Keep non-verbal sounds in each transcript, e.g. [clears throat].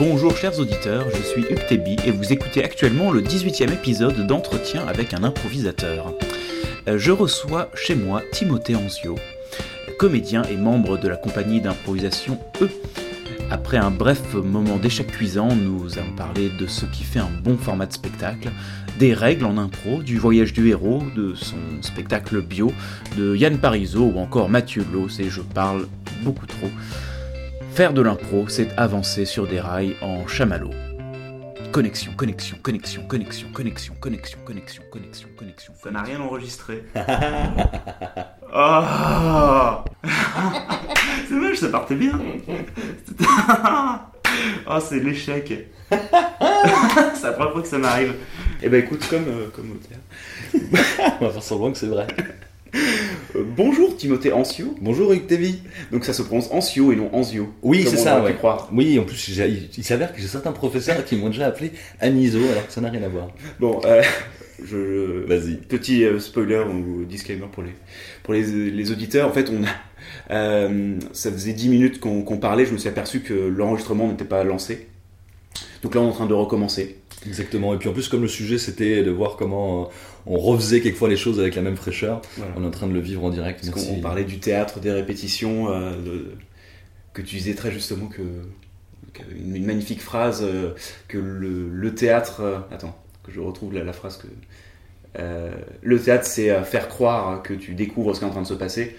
Bonjour chers auditeurs, je suis Hugues et vous écoutez actuellement le 18e épisode d'entretien avec un improvisateur. Euh, Je reçois chez moi Timothée Anzio, comédien et membre de la compagnie d'improvisation E. Après un bref moment d'échec cuisant, nous allons parler de ce qui fait un bon format de spectacle, des règles en impro, du voyage du héros, de son spectacle bio, de Yann Parizeau ou encore Mathieu Loss et je parle beaucoup trop. Faire de l'impro, c'est avancer sur des rails en chamallow. Connexion, connexion, connexion, connexion, connexion, connexion, connexion, connexion, connexion. Ça n'a rien enregistré. Oh [laughs] [laughs] C'est dommage, ça partait bien. Oh, [laughs] c'est l'échec. c'est la première fois que ça m'arrive. Eh ben écoute, comme, euh, comme au théâtre. On va faire semblant que c'est vrai. Euh, bonjour Timothée Ancio. Bonjour Hugues. Donc ça se prononce Ancio et non Anzio. Oui, c'est ça, ouais. croire. Oui, en plus, il, il s'avère que j'ai certains professeurs qui m'ont déjà appelé Aniso, alors que ça n'a rien à voir. Bon, euh, [laughs] je, Vas-y. Petit euh, spoiler ou disclaimer pour les, pour les, les auditeurs. En fait, on a, ça faisait 10 minutes qu'on parlait. Je me suis aperçu que l'enregistrement n'était pas lancé. Donc là, on est en train de recommencer. Exactement. Et puis en plus, comme le sujet c'était de voir comment on refaisait quelquefois les choses avec la même fraîcheur, Voilà. on est en train de le vivre en direct. Parce qu'on parlait du théâtre, des répétitions, euh, de- que tu disais très justement que, que une, une magnifique phrase euh, que le, le théâtre. euh, attends, que je retrouve la, la phrase que. le théâtre, c'est faire croire que tu découvres ce qui est en train de se passer,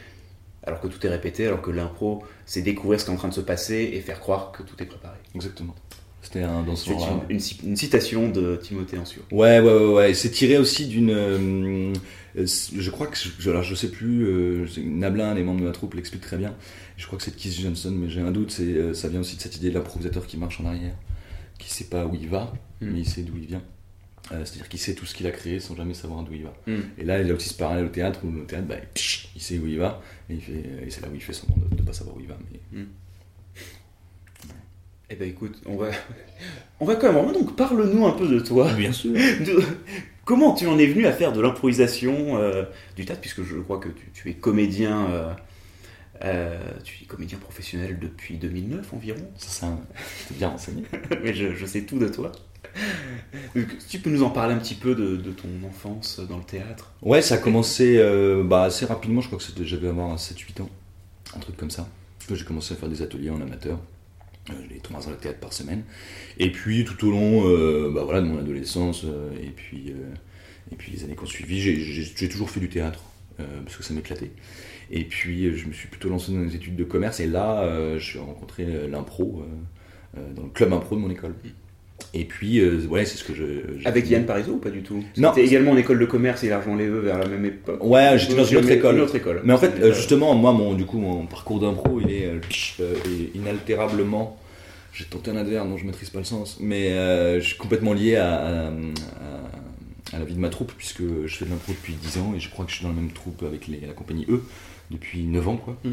alors que tout est répété, alors que l'impro, c'est découvrir ce qui est en train de se passer et faire croire que tout est préparé. Exactement. C'était un dans ce une, une ci- une citation de Timothée Ancio. Ouais, ouais, ouais, ouais. C'est tiré aussi d'une. euh, je crois que. Je, alors, je sais plus. euh, Nablin, les membres de ma troupe l'expliquent très bien. Je crois que c'est Keith Johnson, mais j'ai un doute. C'est, euh, ça vient aussi de cette idée de l'improvisateur qui marche en arrière, qui sait pas où il va, Mm. mais il sait d'où il vient. Euh, c'est-à-dire qu'il sait tout ce qu'il a créé sans jamais savoir d'où il va. Mm. Et là, il y a aussi ce parallèle au théâtre où le théâtre, bah, il sait où il va, et, il fait, et c'est là où il fait semblant de ne pas savoir où il va. Mais... Eh ben écoute, on va, [laughs] on va quand même. Donc parle-nous un peu de toi. Bien sûr. [laughs] De- Comment tu en es venu à faire de l'improvisation euh, du théâtre, puisque je crois que tu, tu es comédien, euh, euh, tu es comédien professionnel depuis 2009 environ, t'es bien renseigné. [laughs] mais je, je sais tout de toi. Tu peux nous en parler un petit peu de, de ton enfance dans le théâtre Ouais, ça a commencé bah, assez rapidement, je crois que j'avais avoir 7-8 ans, un truc comme ça. J'ai commencé à faire des ateliers en amateur, les 3 heures de théâtre par semaine. Et puis tout au long euh, bah, voilà, de mon adolescence euh, et, puis, euh, et puis les années qui ont suivi, j'ai, toujours fait du théâtre, euh, parce que ça m'éclatait. Et puis euh, je me suis plutôt lancé dans les études de commerce, et là euh, j'ai rencontré euh, l'impro euh, euh, dans le club impro de mon école. Et puis, euh, ouais, c'est ce que je. Avec. Yann Parizeau ou pas du tout Non. C'était également en école de commerce et il a rejoint les vœux vers la même époque. Ouais, j'étais dans une autre école. Une autre école. Mais en fait, euh, justement, moi, mon, du coup, mon parcours d'impro, il est euh, euh, et inaltérablement. J'ai tenté un adverbe dont je maîtrise pas le sens, mais je suis complètement lié à, à, la vie de ma troupe, puisque je fais de l'impro depuis 10 ans et je crois que je suis dans la même troupe avec les, la compagnie E depuis 9 ans, quoi. Mm.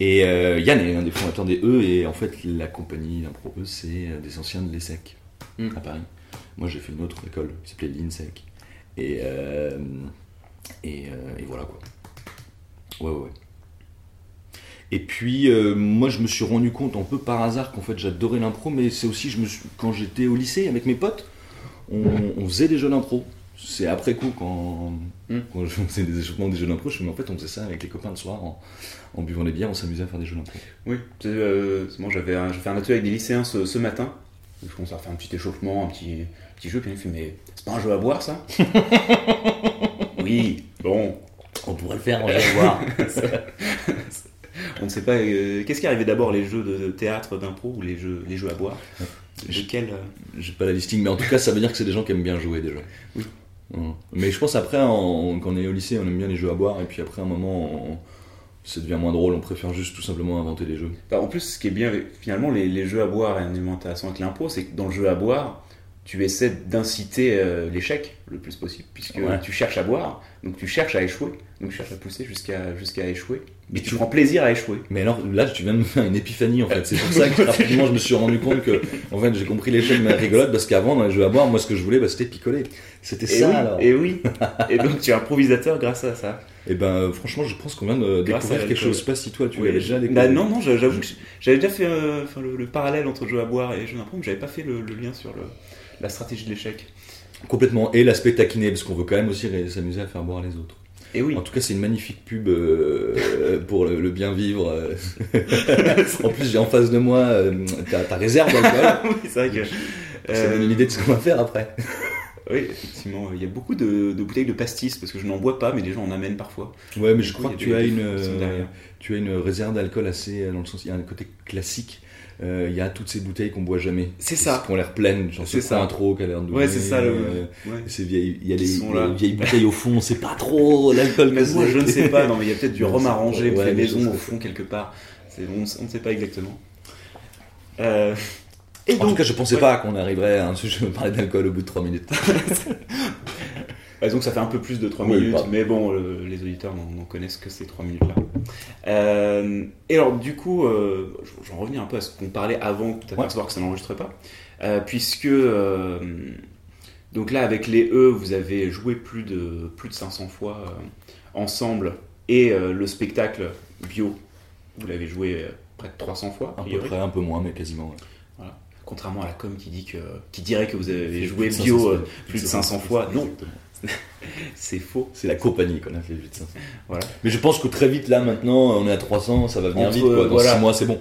Et euh, Yann est l'un des fondateurs des E, et en fait, la compagnie d'impro E, c'est des anciens de l'ESSEC Mm. à Paris. Moi, j'ai fait une autre école qui s'appelait l'INSEC. Et, euh, et, euh, et voilà, quoi. Ouais, ouais, ouais. Et puis, euh, moi, je me suis rendu compte un peu par hasard qu'en fait, j'adorais l'impro, mais c'est aussi, je me suis- quand j'étais au lycée avec mes potes, on, on faisait des jeux d'impro. C'est après coup, quand, Mm. quand je faisais des échauffements, des jeux d'impro, je me suis dit, mais en fait, on faisait ça avec les copains le soir, en, en buvant des bières, on s'amusait à faire des jeux d'impro. Oui, euh, moi j'avais un, fait un atelier avec des lycéens ce, ce matin. Je commence à faire un petit échauffement, un petit, petit jeu, puis il me fait Mais c'est pas un jeu à boire ça? [laughs] Oui, bon, On pourrait le faire en jeu à voir. [laughs] on ne sait pas. euh, qu'est-ce qui arrivait d'abord, les jeux de théâtre, d'impro ou les jeux, les jeux à boire? Euh, J'ai pas la listing, mais en tout cas, ça veut dire que c'est des gens qui aiment bien jouer déjà. Oui. Hum. Mais je pense après, quand on est au lycée, on aime bien les jeux à boire, et puis après, à un moment, on- ça devient moins drôle, on préfère juste tout simplement inventer des jeux. Enfin, En plus, ce qui est bien, finalement, les, jeux à boire et un intéressant avec l'impro, c'est que dans le jeu à boire, tu essaies d'inciter euh, l'échec le plus possible, puisque Ouais. tu cherches à boire, donc tu cherches à échouer. Donc je cherche à pousser jusqu'à jusqu'à échouer. Mais tu prends plaisir à échouer. Mais alors là, tu viens de me faire une épiphanie en fait. C'est pour ça que [laughs] rapidement je me suis rendu compte que en fait j'ai compris l'échec de ma rigolote parce qu'avant dans les jeux à boire, moi ce que je voulais bah, c'était picoler. C'était ça oui, alors. et oui. et donc tu es improvisateur grâce à ça. Et ben euh, franchement, je pense qu'on vient de Grâce découvrir quelque chose. Pas si toi tu Oui. l'avais déjà découvert. Bah non, non, j'a- j'avoue que j'avais déjà fait euh, le, le parallèle entre jeu à boire et jeu d'impro, mais j'avais pas fait le, le lien sur le, la stratégie de l'échec. Complètement. Et l'aspect taquiné parce qu'on veut quand même aussi s'amuser à faire boire les autres. Et oui. En tout cas, c'est une magnifique pub euh, euh, pour le, le bien vivre. euh. [laughs] en plus, j'ai en face de moi euh, ta, ta réserve d'alcool. [laughs] oui, c'est vrai que. Ça donne une idée de ce qu'on va faire après. Oui, effectivement, il y a beaucoup de, de bouteilles de pastis parce que je n'en bois pas, mais les gens en amènent parfois. Ouais, mais je coup, crois que tu as une, euh, tu as une réserve d'alcool assez dans le sens, il y a un côté classique. Euh, Il y a toutes ces bouteilles qu'on boit jamais. C'est ça. Qui ont l'air pleines. Genre C'est ce ça. intro qui a l'air de. Ouais, c'est ça. Le... euh, ouais. Ces vieilles, il y a les, les vieilles bouteilles au fond, c'est pas trop l'alcool Mais moi, je ne sais pas, non, mais il y a peut-être du rhum arrangé ouais, fait mais maison je au fond quelque part. C'est- On, on ne sait pas exactement. Euh, et En donc, tout cas, je pensais ouais. pas qu'on arriverait à un sujet de parler d'alcool au bout de 3 minutes. [laughs] Ouais, donc ça fait un peu plus de 3 Oui, minutes, pas. mais bon, le- les auditeurs n'en connaissent que ces 3 minutes-là. Euh, et alors, du coup, euh, j'en reviens un peu à ce qu'on parlait avant de t'apercevoir que ça n'enregistrait pas. Euh, puisque, donc là, avec les E, vous avez joué plus de, plus de 500 fois ensemble, et le spectacle bio, vous l'avez joué près de 300 fois, À peu près, un peu moins, mais quasiment. ouais. Contrairement à la com qui dit que, qui dirait que vous avez joué plus de bio 500 plus de 500 fois. Non, Exactement. [laughs] c'est faux. C'est la compagnie qu'on a fait 800. Voilà. Mais je pense que très vite, là, maintenant, on est à 300, ça va venir Entre, vite, quoi. Dans voilà. 6 mois, c'est bon.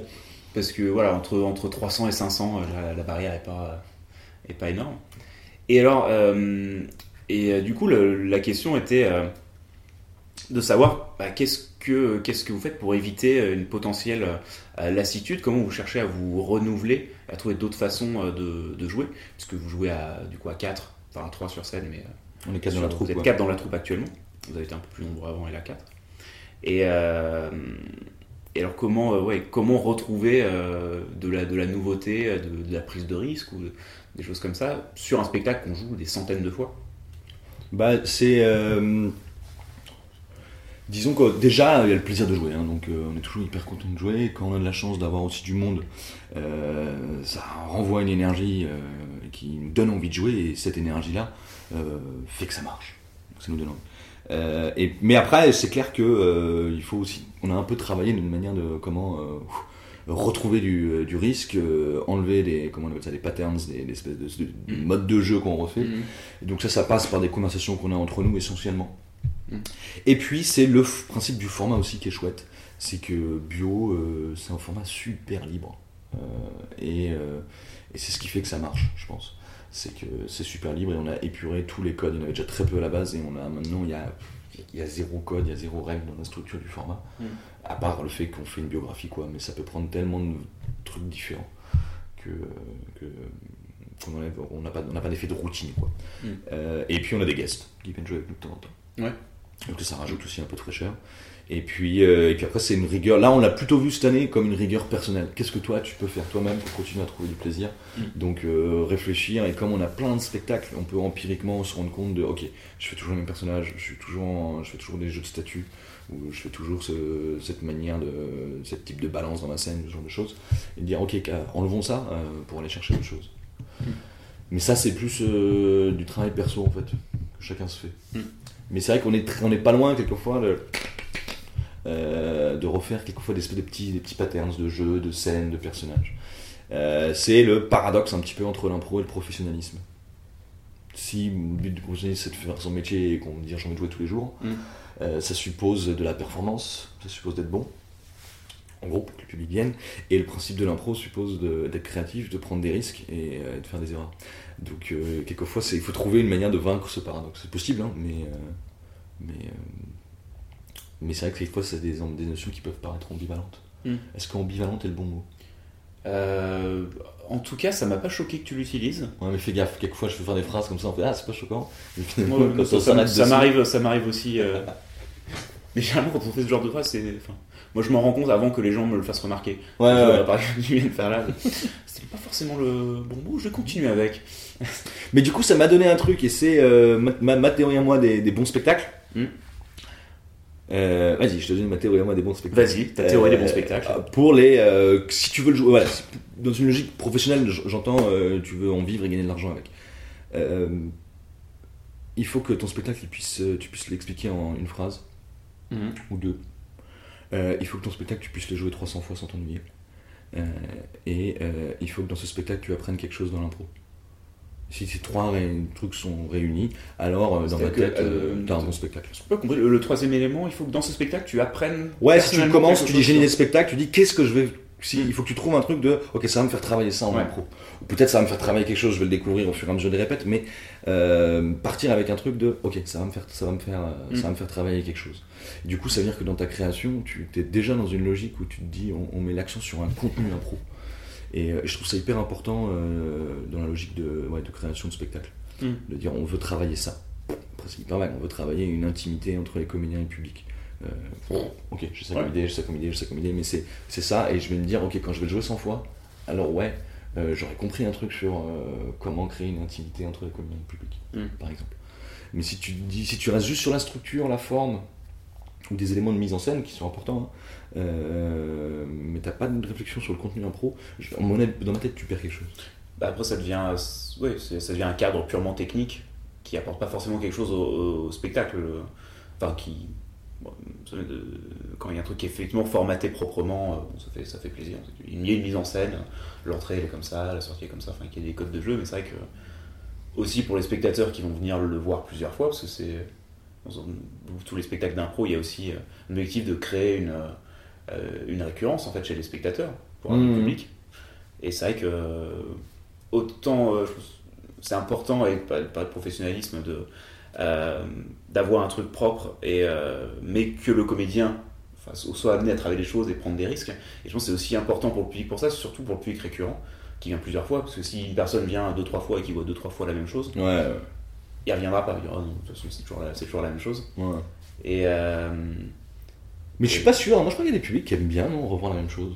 Parce que voilà, entre, entre 300 et 500, euh, la, la barrière est pas, est pas énorme. Et alors, euh, et euh, du coup, le- la question était euh, de savoir bah, qu'est-ce que qu'est-ce que vous faites pour éviter une potentielle euh, lassitude, comment vous cherchez à vous renouveler, à trouver d'autres façons de, de jouer, puisque vous jouez à, du coup à 4, enfin à 3 sur scène, mais On est 4 dans la troupe. Vous êtes quoi. 4 dans la troupe actuellement. Vous avez été un peu plus nombreux avant et là 4. Et, euh, et alors comment, euh, ouais, comment retrouver euh, de, la, de la nouveauté, de, de la prise de risque ou de- des choses comme ça sur un spectacle qu'on joue des centaines de fois? Bah, c'est. Disons que déjà, il y a le plaisir de jouer, hein, donc euh, on est toujours hyper content de jouer. Quand on a de la chance d'avoir aussi du monde, euh, ça renvoie une énergie euh, qui nous donne envie de jouer, et cette énergie-là fait que ça marche. Donc ça nous donne envie. Euh, et, mais après, c'est clair que euh, il faut aussi, on a un peu travaillé d'une manière de comment euh, retrouver du, euh, du risque, euh, enlever des, comment on appelle ça, des patterns, des, des espèces de, Mm. modes de jeu qu'on refait. Et donc ça, ça passe par des conversations qu'on a entre nous essentiellement. Mm. Et puis c'est le principe du format aussi qui est chouette. C'est que bio, euh, c'est un format super libre. Euh, et euh, et c'est ce qui fait que ça marche, je pense. C'est que c'est super libre et on a épuré tous les codes. Il y en avait déjà très peu à la base et on a maintenant, il y a, il y a zéro code, il y a zéro règle dans la structure du format. Mm. À part le fait qu'on fait une biographie, quoi. Mais ça peut prendre tellement de trucs différents que. que qu'on enlève- on n'a pas, on n'a pas d'effet de routine quoi. Mm. Euh, et puis on a des guests qui viennent jouer avec nous de temps en temps. Ouais. Donc ça rajoute aussi un peu de fraîcheur. Et puis, euh, et puis après c'est une rigueur. Là on l'a plutôt vu cette année comme une rigueur personnelle. Qu'est-ce que toi tu peux faire toi-même pour continuer à trouver du plaisir Mm. Donc euh, réfléchir et comme on a plein de spectacles, on peut empiriquement se rendre compte de ok, je fais toujours le même personnage, je suis toujours, en- je fais toujours des jeux de statut ou je fais toujours ce- cette manière de, ce type de balance dans ma scène, ce genre de choses, et dire ok, enlevons ça euh, pour aller chercher autre chose. Mm. Mais ça, c'est plus du travail perso en fait, que chacun se fait. Mm. Mais c'est vrai qu'on est, on est pas loin quelquefois de, euh, de refaire quelquefois des, petits, des petits patterns de jeux, de scènes, de personnages. Euh, c'est le paradoxe un petit peu entre l'impro et le professionnalisme. Si le but du professionnalisme c'est de faire son métier et qu'on dit j'ai envie de jouer tous les jours, Mm. euh, ça suppose de la performance, ça suppose d'être bon, en gros pour que le public vienne, et le principe de l'impro suppose d'être créatif, de prendre des risques et, de faire des erreurs. Donc quelquefois il faut trouver une manière de vaincre ce paradoxe. C'est possible, hein, mais, mais, mais c'est vrai que quelquefois c'est des, des notions qui peuvent paraître ambivalentes. Mm. Est-ce qu'ambivalente est le bon mot? Euh, En tout cas, ça m'a pas choqué que tu l'utilises. Ouais mais fais gaffe, quelquefois je peux faire des phrases comme ça, on fait ah c'est pas choquant. Quand ça ça- m'arrive, ça m'arrive aussi. euh, [laughs] Mais généralement, quand on fait ce genre de phrase, c'est. enfin, moi, je m'en rends compte avant que les gens me le fassent remarquer. Ouais, ouais. Par exemple, [laughs] tu viens de faire là. [laughs] C'était pas forcément le bon mot. Je vais continuer avec. Mais du coup, ça m'a donné un truc, et c'est euh, ma, ma- ma théorie à moi des, des bons spectacles. Mm. Euh, Vas-y, je te donne ma théorie à moi des bons spectacles. Vas-y, ta théorie des bons Euh, spectacles. Pour les, euh, si tu veux le jouer, voilà, dans une logique professionnelle, j'entends, euh, tu veux en vivre et gagner de l'argent avec. Euh, il faut que ton spectacle, il puisse, euh, tu puisses l'expliquer en une phrase Mhm. ou deux. Euh, il faut que ton spectacle, tu puisses le jouer 300 fois sans t'ennuyer. Euh, et euh, il faut que dans ce spectacle, tu apprennes quelque chose dans l'impro. Si ces trois trucs sont réunis, alors euh, dans ma tête, euh, euh, t'as un bon spectacle. Pas compris. Le, le troisième élément, il faut que dans ce spectacle, tu apprennes. Ouais, si tu commences, tu dis chose j'ai une idée de sur- spectacle, tu dis qu'est-ce que je vais. Si, il faut que tu trouves un truc de ok, ça va me faire travailler ça en Ouais. impro. Ou peut-être ça va me faire travailler quelque chose, je vais le découvrir au fur et à mesure des répètes, mais euh, partir avec un truc de ok, ça va me faire, ça va me faire, euh, Mm. ça va me faire travailler quelque chose. Du coup, ça veut dire que dans ta création, tu es déjà dans une logique où tu te dis on, on met l'accent sur un contenu impro. Et euh, je trouve ça hyper important euh, dans la logique de, ouais, de création de spectacle. Mm. De dire on veut travailler ça. Après, c'est hyper vague, on veut travailler une intimité entre les comédiens et le public. Euh, ok, j'ai ça comme Ouais. idée, j'ai ça comme idée, j'ai ça comme idée, mais c'est c'est ça, et je vais me dire, ok, quand je vais le jouer 100 fois, alors ouais, euh, j'aurais compris un truc sur euh, comment créer une intimité entre les comédiens et le public, Mm. par exemple. Mais si tu, dis, si tu restes juste sur la structure, la forme, ou des éléments de mise en scène qui sont importants, hein, euh, mais t'as pas de réflexion sur le contenu impro, je- dans ma tête, tu perds quelque chose. Bah, après, ça devient, ouais, ça devient un cadre purement technique qui apporte pas forcément quelque chose au, spectacle. le- Enfin, qui. euh, quand il y a un truc qui est effectivement formaté proprement, euh, ça, fait, ça fait plaisir. Il y a une mise en scène, l'entrée est comme ça, la sortie est comme ça, enfin, qu'il y a des codes de jeu, mais c'est vrai que. Aussi pour les spectateurs qui vont venir le voir plusieurs fois, parce que c'est. Dans tous les spectacles d'impro, il y a aussi euh, l'objectif de créer une, une récurrence en fait chez les spectateurs pour un Mhm. public. Et c'est vrai que euh, autant euh, c'est important et pas, pas de professionnalisme de euh, d'avoir un truc propre et euh, mais que le comédien soit amené à travailler les choses et prendre des risques. Et je pense que c'est aussi important pour le public pour ça, surtout pour le public récurrent qui vient plusieurs fois, parce que si une personne vient deux trois fois et qui voit deux trois fois la même chose, Ouais, il reviendra pas. Il dira non, de toute façon c'est toujours, la- c'est toujours la même chose. ouais. Et euh, Mais je suis pas sûr, moi je crois qu'il y a des publics qui aiment bien non, revoir la même chose.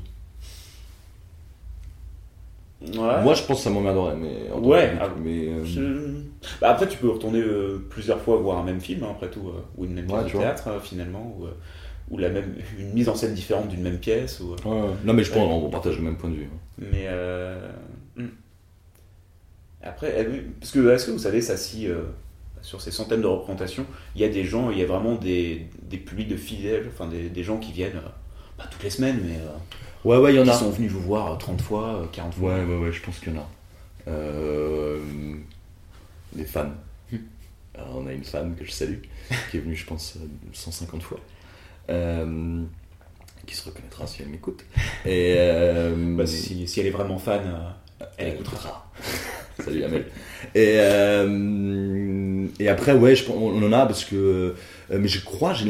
ouais. Moi je pense que ça m'emmerderait, mais. en Ouais, public, ah, mais. euh, Je- Bah, après, tu peux retourner euh, plusieurs fois voir un même film, hein, après tout, euh, ou une même pièce Ouais, de théâtre, finalement, ou, ou la même, une mise en scène différente d'une même pièce. Ou. Non, mais je pense qu'on partage le même point de vue. hein. mais. euh, hmm. Après, euh, parce que, est-ce que vous savez, ça, si sur ces centaines de représentations, il y a des gens, il y a vraiment des, des publics de fidèles, enfin des, des gens qui viennent, euh, pas toutes les semaines, mais euh, Ouais, ouais, il y en qui a. sont venus vous voir euh, 30 fois, euh, 40 fois. Ouais, ouais, ouais, je pense qu'il y en a. Euh, des fans. Hmm. Alors, on a une fan que je salue, [laughs] qui est venue, je pense, euh, 150 fois. Euh, qui se reconnaîtra si elle m'écoute. Et. euh, Bah, si, si elle est vraiment fan, elle Elle écoutera. Salut Amel. Et, euh, et après, ouais, je, on en a parce que. euh, mais je crois, j'ai,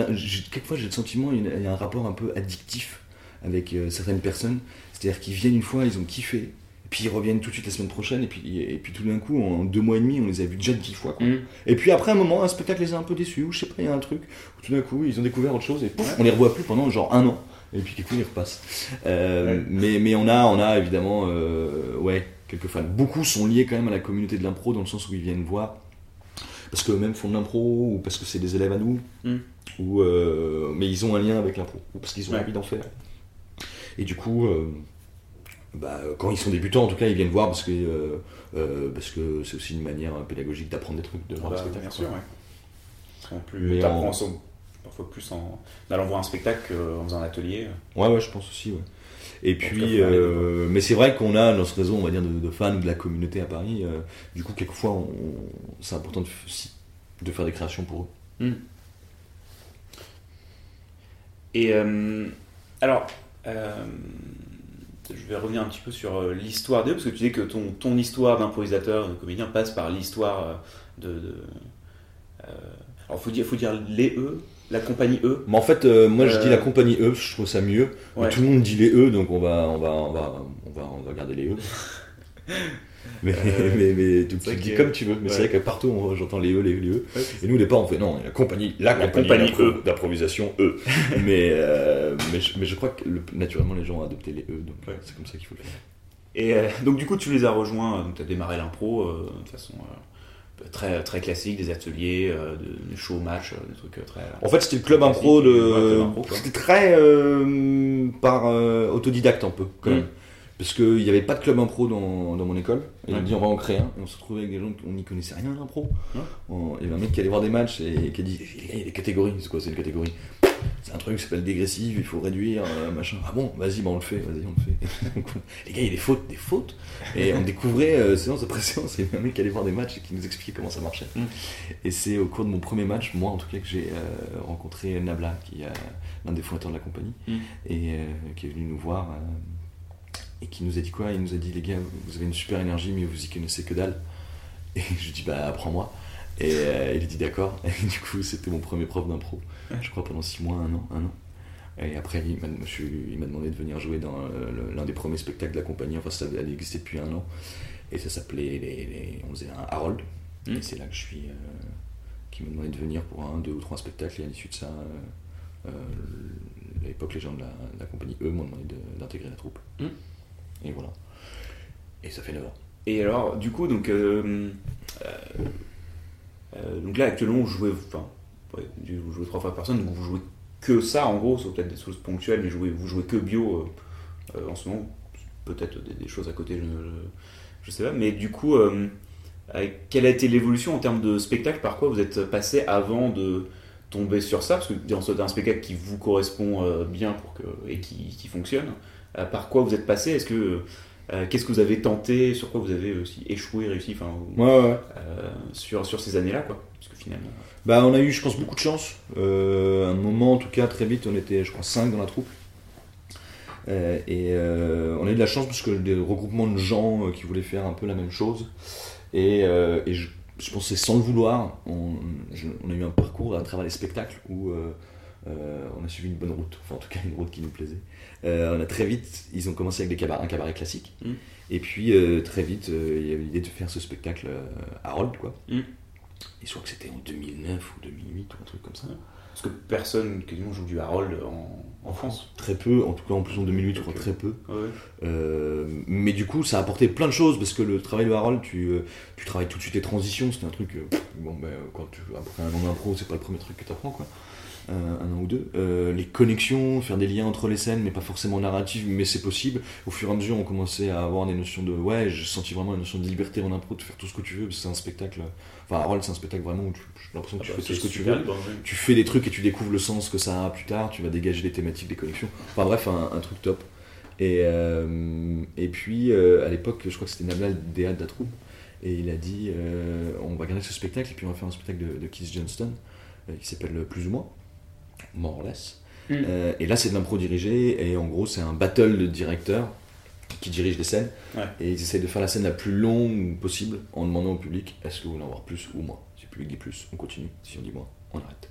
quelquefois j'ai le sentiment qu'il y a- il y a un rapport un peu addictif avec euh, certaines personnes. C'est-à-dire qu'ils viennent une fois, ils ont kiffé, puis ils reviennent tout de suite la semaine prochaine, et puis, et puis tout d'un coup, en deux mois et demi, on les a vus déjà dix fois. Quoi. Hmm. Et puis après un moment, un spectacle les a un peu déçus, ou je sais pas, il y a un truc, où tout d'un coup, ils ont découvert autre chose, et pouf, on les revoit plus pendant genre un an. Et puis quelquefois, ils repassent. Euh, Ouais. mais, mais on a, on a évidemment, euh, ouais, quelques fans. Beaucoup sont liés quand même à la communauté de l'impro, dans le sens où ils viennent voir, parce qu'eux-mêmes font de l'impro, ou parce que c'est des élèves à nous, Mm. ou, euh, mais ils ont un lien avec l'impro, ou parce qu'ils ont Ouais. envie d'en faire. Et du coup, euh, bah, quand ils sont débutants, en tout cas, ils viennent voir parce que euh, parce que c'est aussi une manière pédagogique d'apprendre des trucs, de voir Bah, un spectacle. bien sûr, ouais. En plus, t'apprends en- en- parfois plus en allant voir un spectacle qu'en faisant un atelier. Ouais, ouais, je pense aussi, ouais. Et puis, euh, mais c'est vrai qu'on a dans ce réseau, on va dire, de, de fans de la communauté à Paris. euh, du coup, quelquefois, on- c'est important de, de faire des créations pour eux. Et euh, alors, je vais revenir un petit peu sur l'histoire d'eux, parce que tu dis que ton, ton histoire d'improvisateur, de comédien, passe par l'histoire de. de alors, faut dire, faut dire les E, la compagnie E. Mais en fait, euh, moi, je Euh, dis la compagnie E, parce que je trouve ça mieux. Mais tout le monde dit les E, donc on va, on va, on va, on va, on va garder les E. [laughs] mais, Euh, mais, mais tu, c'est vrai tu dis comme tu veux. Mais ouais. c'est vrai que partout, j'entends les E, les E, les E. Ouais, Et nous, au départ, on fait non, la compagnie, la, La compagnie, compagnie E. d'improvisation E. [laughs] mais, euh, mais, je, mais je crois que le- naturellement, les gens ont adopté les E, donc c'est comme ça qu'il faut le faire. Et euh, donc, du coup, tu les as rejoints, tu as démarré l'impro euh, de façon. Très, très classiques, des ateliers, euh, de- des shows match, euh, des trucs euh, très. En fait, c'était le club Classique, impro de. C'était très euh, par euh, autodidacte un peu, quand Mm. même. Parce qu'il n'y avait pas de club impro dans, dans mon école. Et Ouais. dit on va en créer un. Et on se retrouvait avec des gens qu'on n'y connaissait rien à l'impro. Ouais. On- Il y avait un mec qui allait voir des matchs et qui a dit Les gars, il y a des catégories. C'est quoi C'est une catégorie? C'est un truc qui s'appelle dégressif, il faut réduire, euh, machin. Ah bon, vas-y, bah on le fait, vas-y, on le fait. [laughs] Les gars, il y a des fautes, des fautes. Et on découvrait euh, séance après séance. [laughs] Et un mec qui allait voir des matchs et qui nous expliquait comment ça marchait. Mm. Et c'est au cours de mon premier match, moi en tout cas, que j'ai euh, rencontré Nabla, qui est euh, l'un des fondateurs de la compagnie, Mm. et euh, qui est venu nous voir et qui nous a dit quoi? Il nous a dit les gars, vous avez une super énergie, mais vous y connaissez que dalle. Et je lui dis bah apprends-moi. Et euh, il a dit d'accord. [laughs] Et du coup, c'était mon premier prof d'impro. Je crois pendant six mois, un an, un an. Et après, il m'a demandé de venir jouer dans euh, l'un des premiers spectacles de la compagnie. Enfin, ça elle existait depuis un an. Et ça s'appelait, les, les- on faisait un Harold. Mm. Et c'est là que je suis, euh, qui m'a demandé de venir pour un, deux ou trois spectacles. Et à l'issue de ça, euh, à l'époque, les gens de la, de la compagnie, eux, m'ont demandé de- d'intégrer la troupe. Mm. Et voilà. Et ça fait 9 ans. Et alors, du coup, donc, euh, euh, donc là, actuellement, vous jouez, enfin, vous jouez trois fois par personne, donc vous jouez que ça, en gros, sauf peut-être des choses ponctuelles, mais jouez, vous jouez que bio euh, euh, en ce moment, peut-être des, choses à côté, je, je, sais pas, mais du coup, quelle a été l'évolution en termes de spectacle? Par quoi vous êtes passé avant de tomber sur ça? Parce que dans ce- un spectacle qui vous correspond bien pour que, et qui, qui fonctionne, par quoi vous êtes passé? Est-ce que euh, qu'est-ce que vous avez tenté Sur quoi vous avez aussi échoué, réussi Enfin, vous- Ouais, ouais. euh, sur, sur ces années-là, quoi. Parce que finalement. Bah, on a eu, je pense, beaucoup de chance. Euh, un moment, en tout cas, très vite, on était, je crois, 5 dans la troupe. Euh, et euh, on a eu de la chance parce que des regroupements de gens euh, qui voulaient faire un peu la même chose. Et, euh, et je, c'est sans le vouloir, on, je- on a eu un parcours à travers les spectacles où euh, euh, on a suivi une bonne route, enfin en tout cas une route qui nous plaisait. Euh, on a très vite, ils ont commencé avec des cabarets, un cabaret classique. Mm. Et puis euh, très vite, euh, il y avait l'idée de faire ce spectacle Harold, quoi. Mm. Et je crois que c'était en 2009 ou 2008 ou un truc comme ça. Parce que personne quasiment joue du Harold en, en France. Très peu, en tout cas en plus en 2008, je crois très peu. Ouais. Euh, mais du coup, ça a apporté plein de choses parce que le travail de Harold, tu, tu travailles tout de suite les transitions. C'était un truc. bon, ben, quand tu après un an d'impro, c'est pas le premier truc que tu apprends, quoi. Euh, un an ou deux. Euh, les connexions, faire des liens entre les scènes, mais pas forcément narratifs, mais c'est possible. Au fur et à mesure, on commençait à avoir des notions de. Ouais, j'ai senti vraiment une notion de liberté en impro, de faire tout ce que tu veux, parce que c'est un spectacle. Enfin, Harold, c'est un spectacle vraiment où tu- j'ai l'impression que tu Ah bah, fais tout ce que tu veux ouais. tu fais des trucs et tu découvres le sens que ça a plus tard, tu vas dégager des thématiques, des connexions. Enfin bref, un, un truc top. Et, euh, et puis euh, à l'époque, je crois que c'était Nabla, le DA de la troupe, et il a dit euh, on va garder ce spectacle et puis on va faire un spectacle de, de Keith Johnston qui s'appelle Plus ou moins, More or Less. Mm. Euh, et là, c'est de l'impro dirigé, et en gros, c'est un battle de directeurs qui dirigent des scènes, Ouais. et ils essayent de faire la scène la plus longue possible en demandant au public est-ce que vous voulez en voir plus ou moins? Si le public dit plus, on continue, si on dit moins, on arrête.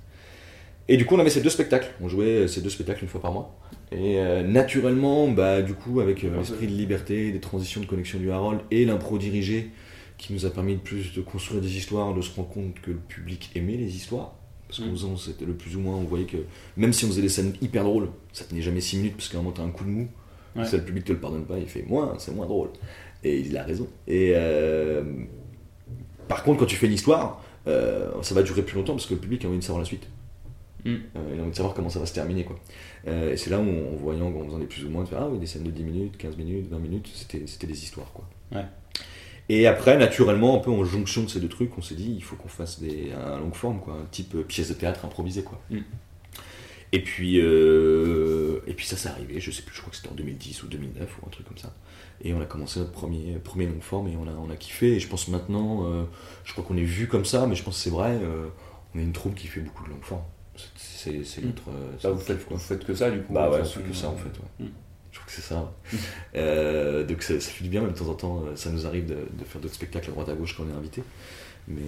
Et du coup, on avait ces deux spectacles, on jouait ces deux spectacles une fois par mois, et euh, naturellement, bah, du coup, avec euh, l'esprit de liberté, des transitions de connexion du Harold, et l'impro dirigé, qui nous a permis de plus de construire des histoires, de se rendre compte que le public aimait les histoires. Parce qu'en Mm. faisant, c'était le plus ou moins, on voyait que même si on faisait des scènes hyper drôles, ça tenait jamais 6 minutes parce qu'à un moment t'as un coup de mou, Ouais. ça le public te le pardonne pas, il fait moins, c'est moins drôle. Et il a raison. Et euh, par contre, quand tu fais l'histoire, euh, ça va durer plus longtemps parce que le public a envie de savoir la suite. Mm. Euh, il a envie de savoir comment ça va se terminer. Quoi. Euh, et c'est là où, en voyant, en faisant des plus ou moins, de faire Ah oui, des scènes de 10 minutes, 15 minutes, 20 minutes, c'était c'était des histoires. Quoi. Ouais. Et après, naturellement, un peu en jonction de ces deux trucs, on s'est dit il faut qu'on fasse des, un long forme, quoi, un type euh, pièce de théâtre improvisée. Quoi. Mm. Et puis, euh, et puis ça, c'est arrivé, je sais plus, je crois que c'était en 2010 ou 2009 ou un truc comme ça. Et on a commencé notre premier, premier long forme et on a, on a kiffé. Et je pense maintenant, euh, je crois qu'on est vu comme ça, mais je pense que c'est vrai, euh, on est une troupe qui fait beaucoup de long forme. C'est- Mm. notre. c'est Bah, vous, faites, quoi. vous faites que ça, du coup. Bah ouais, on fait que ça en fait. Ouais. Mm. Je crois que c'est ça. Euh, donc ça, ça fait du bien, mais de temps en temps, euh, ça nous arrive de, de faire d'autres spectacles à droite à gauche quand on est invité. Mais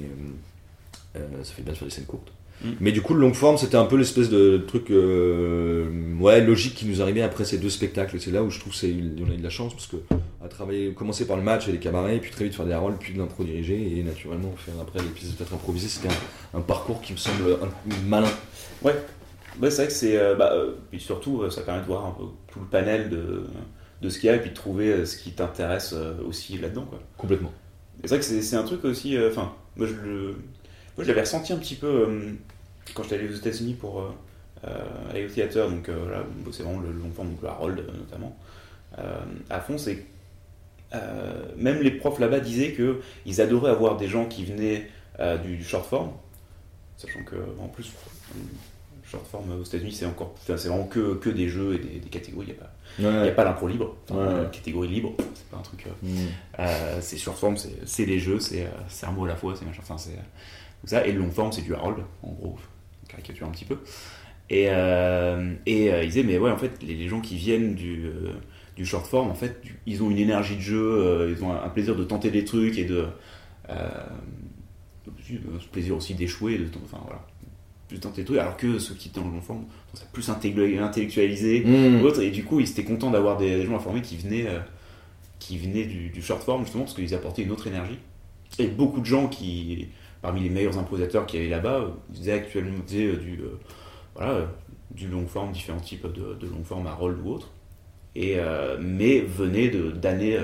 euh, ça fait bien de faire des scènes courtes. Mm. Mais du coup, le long forme, c'était un peu l'espèce de truc euh, ouais, logique qui nous arrivait après ces deux spectacles. C'est là où je trouve qu'on a eu de la chance parce que à travailler, commencer par le match et les cabarets, puis très vite faire des rôles, puis de l'impro dirigé, et naturellement faire après les pièces de théâtre improvisées, c'était un, un parcours qui me semble un- malin. Ouais, Ouais, c'est vrai que c'est. euh, bah, euh, puis surtout, euh, ça permet de voir un peu tout le panel de, de ce qu'il y a et puis de trouver ce qui t'intéresse aussi là-dedans. Quoi. Complètement. C'est vrai que c'est c'est un truc aussi. Enfin, moi, je le- moi, je l'avais ressenti un petit peu quand j'étais allé aux États-Unis pour aller au théâtre, donc là, bossait vraiment le long forme, donc le Harold notamment. À fond, c'est. euh, même les profs là-bas disaient que ils adoraient avoir des gens qui venaient euh, du, du short form, sachant que en plus, short form aux États-Unis, c'est encore, enfin, c'est vraiment que, que des jeux et des, des catégories. Il n'y a pas, Ouais. pas l'impro libre, enfin, Ouais. euh, catégorie libre, c'est pas un truc. euh, Mm. euh, c'est short form, c'est des jeux, c'est c'est un mot à la fois, c'est machin, enfin c'est tout ça. Et le long form, c'est du Harold, en gros, caricature un petit peu. Et, et ils disaient, mais ouais, en fait, les, les gens qui viennent du, du short form, en fait, du- ils ont une énergie de jeu, ils ont un, un plaisir de tenter des trucs et de. Plaisir aussi d'échouer, de, enfin voilà, de tenter des trucs, alors que ceux qui étaient le long form sont plus intellectu- intellectualisés, Mm. ou autre, et du coup, ils étaient contents d'avoir des, des gens informés qui venaient, euh, qui venaient du, du short form, justement, parce qu'ils apportaient une autre énergie. Et beaucoup de gens qui, parmi les meilleurs imposateurs qu'il y avait là-bas, euh, faisaient actuellement faisaient, euh, du, euh, voilà, du long form, différents types de, de long form à rôle ou autre. Et, mais venaient d'années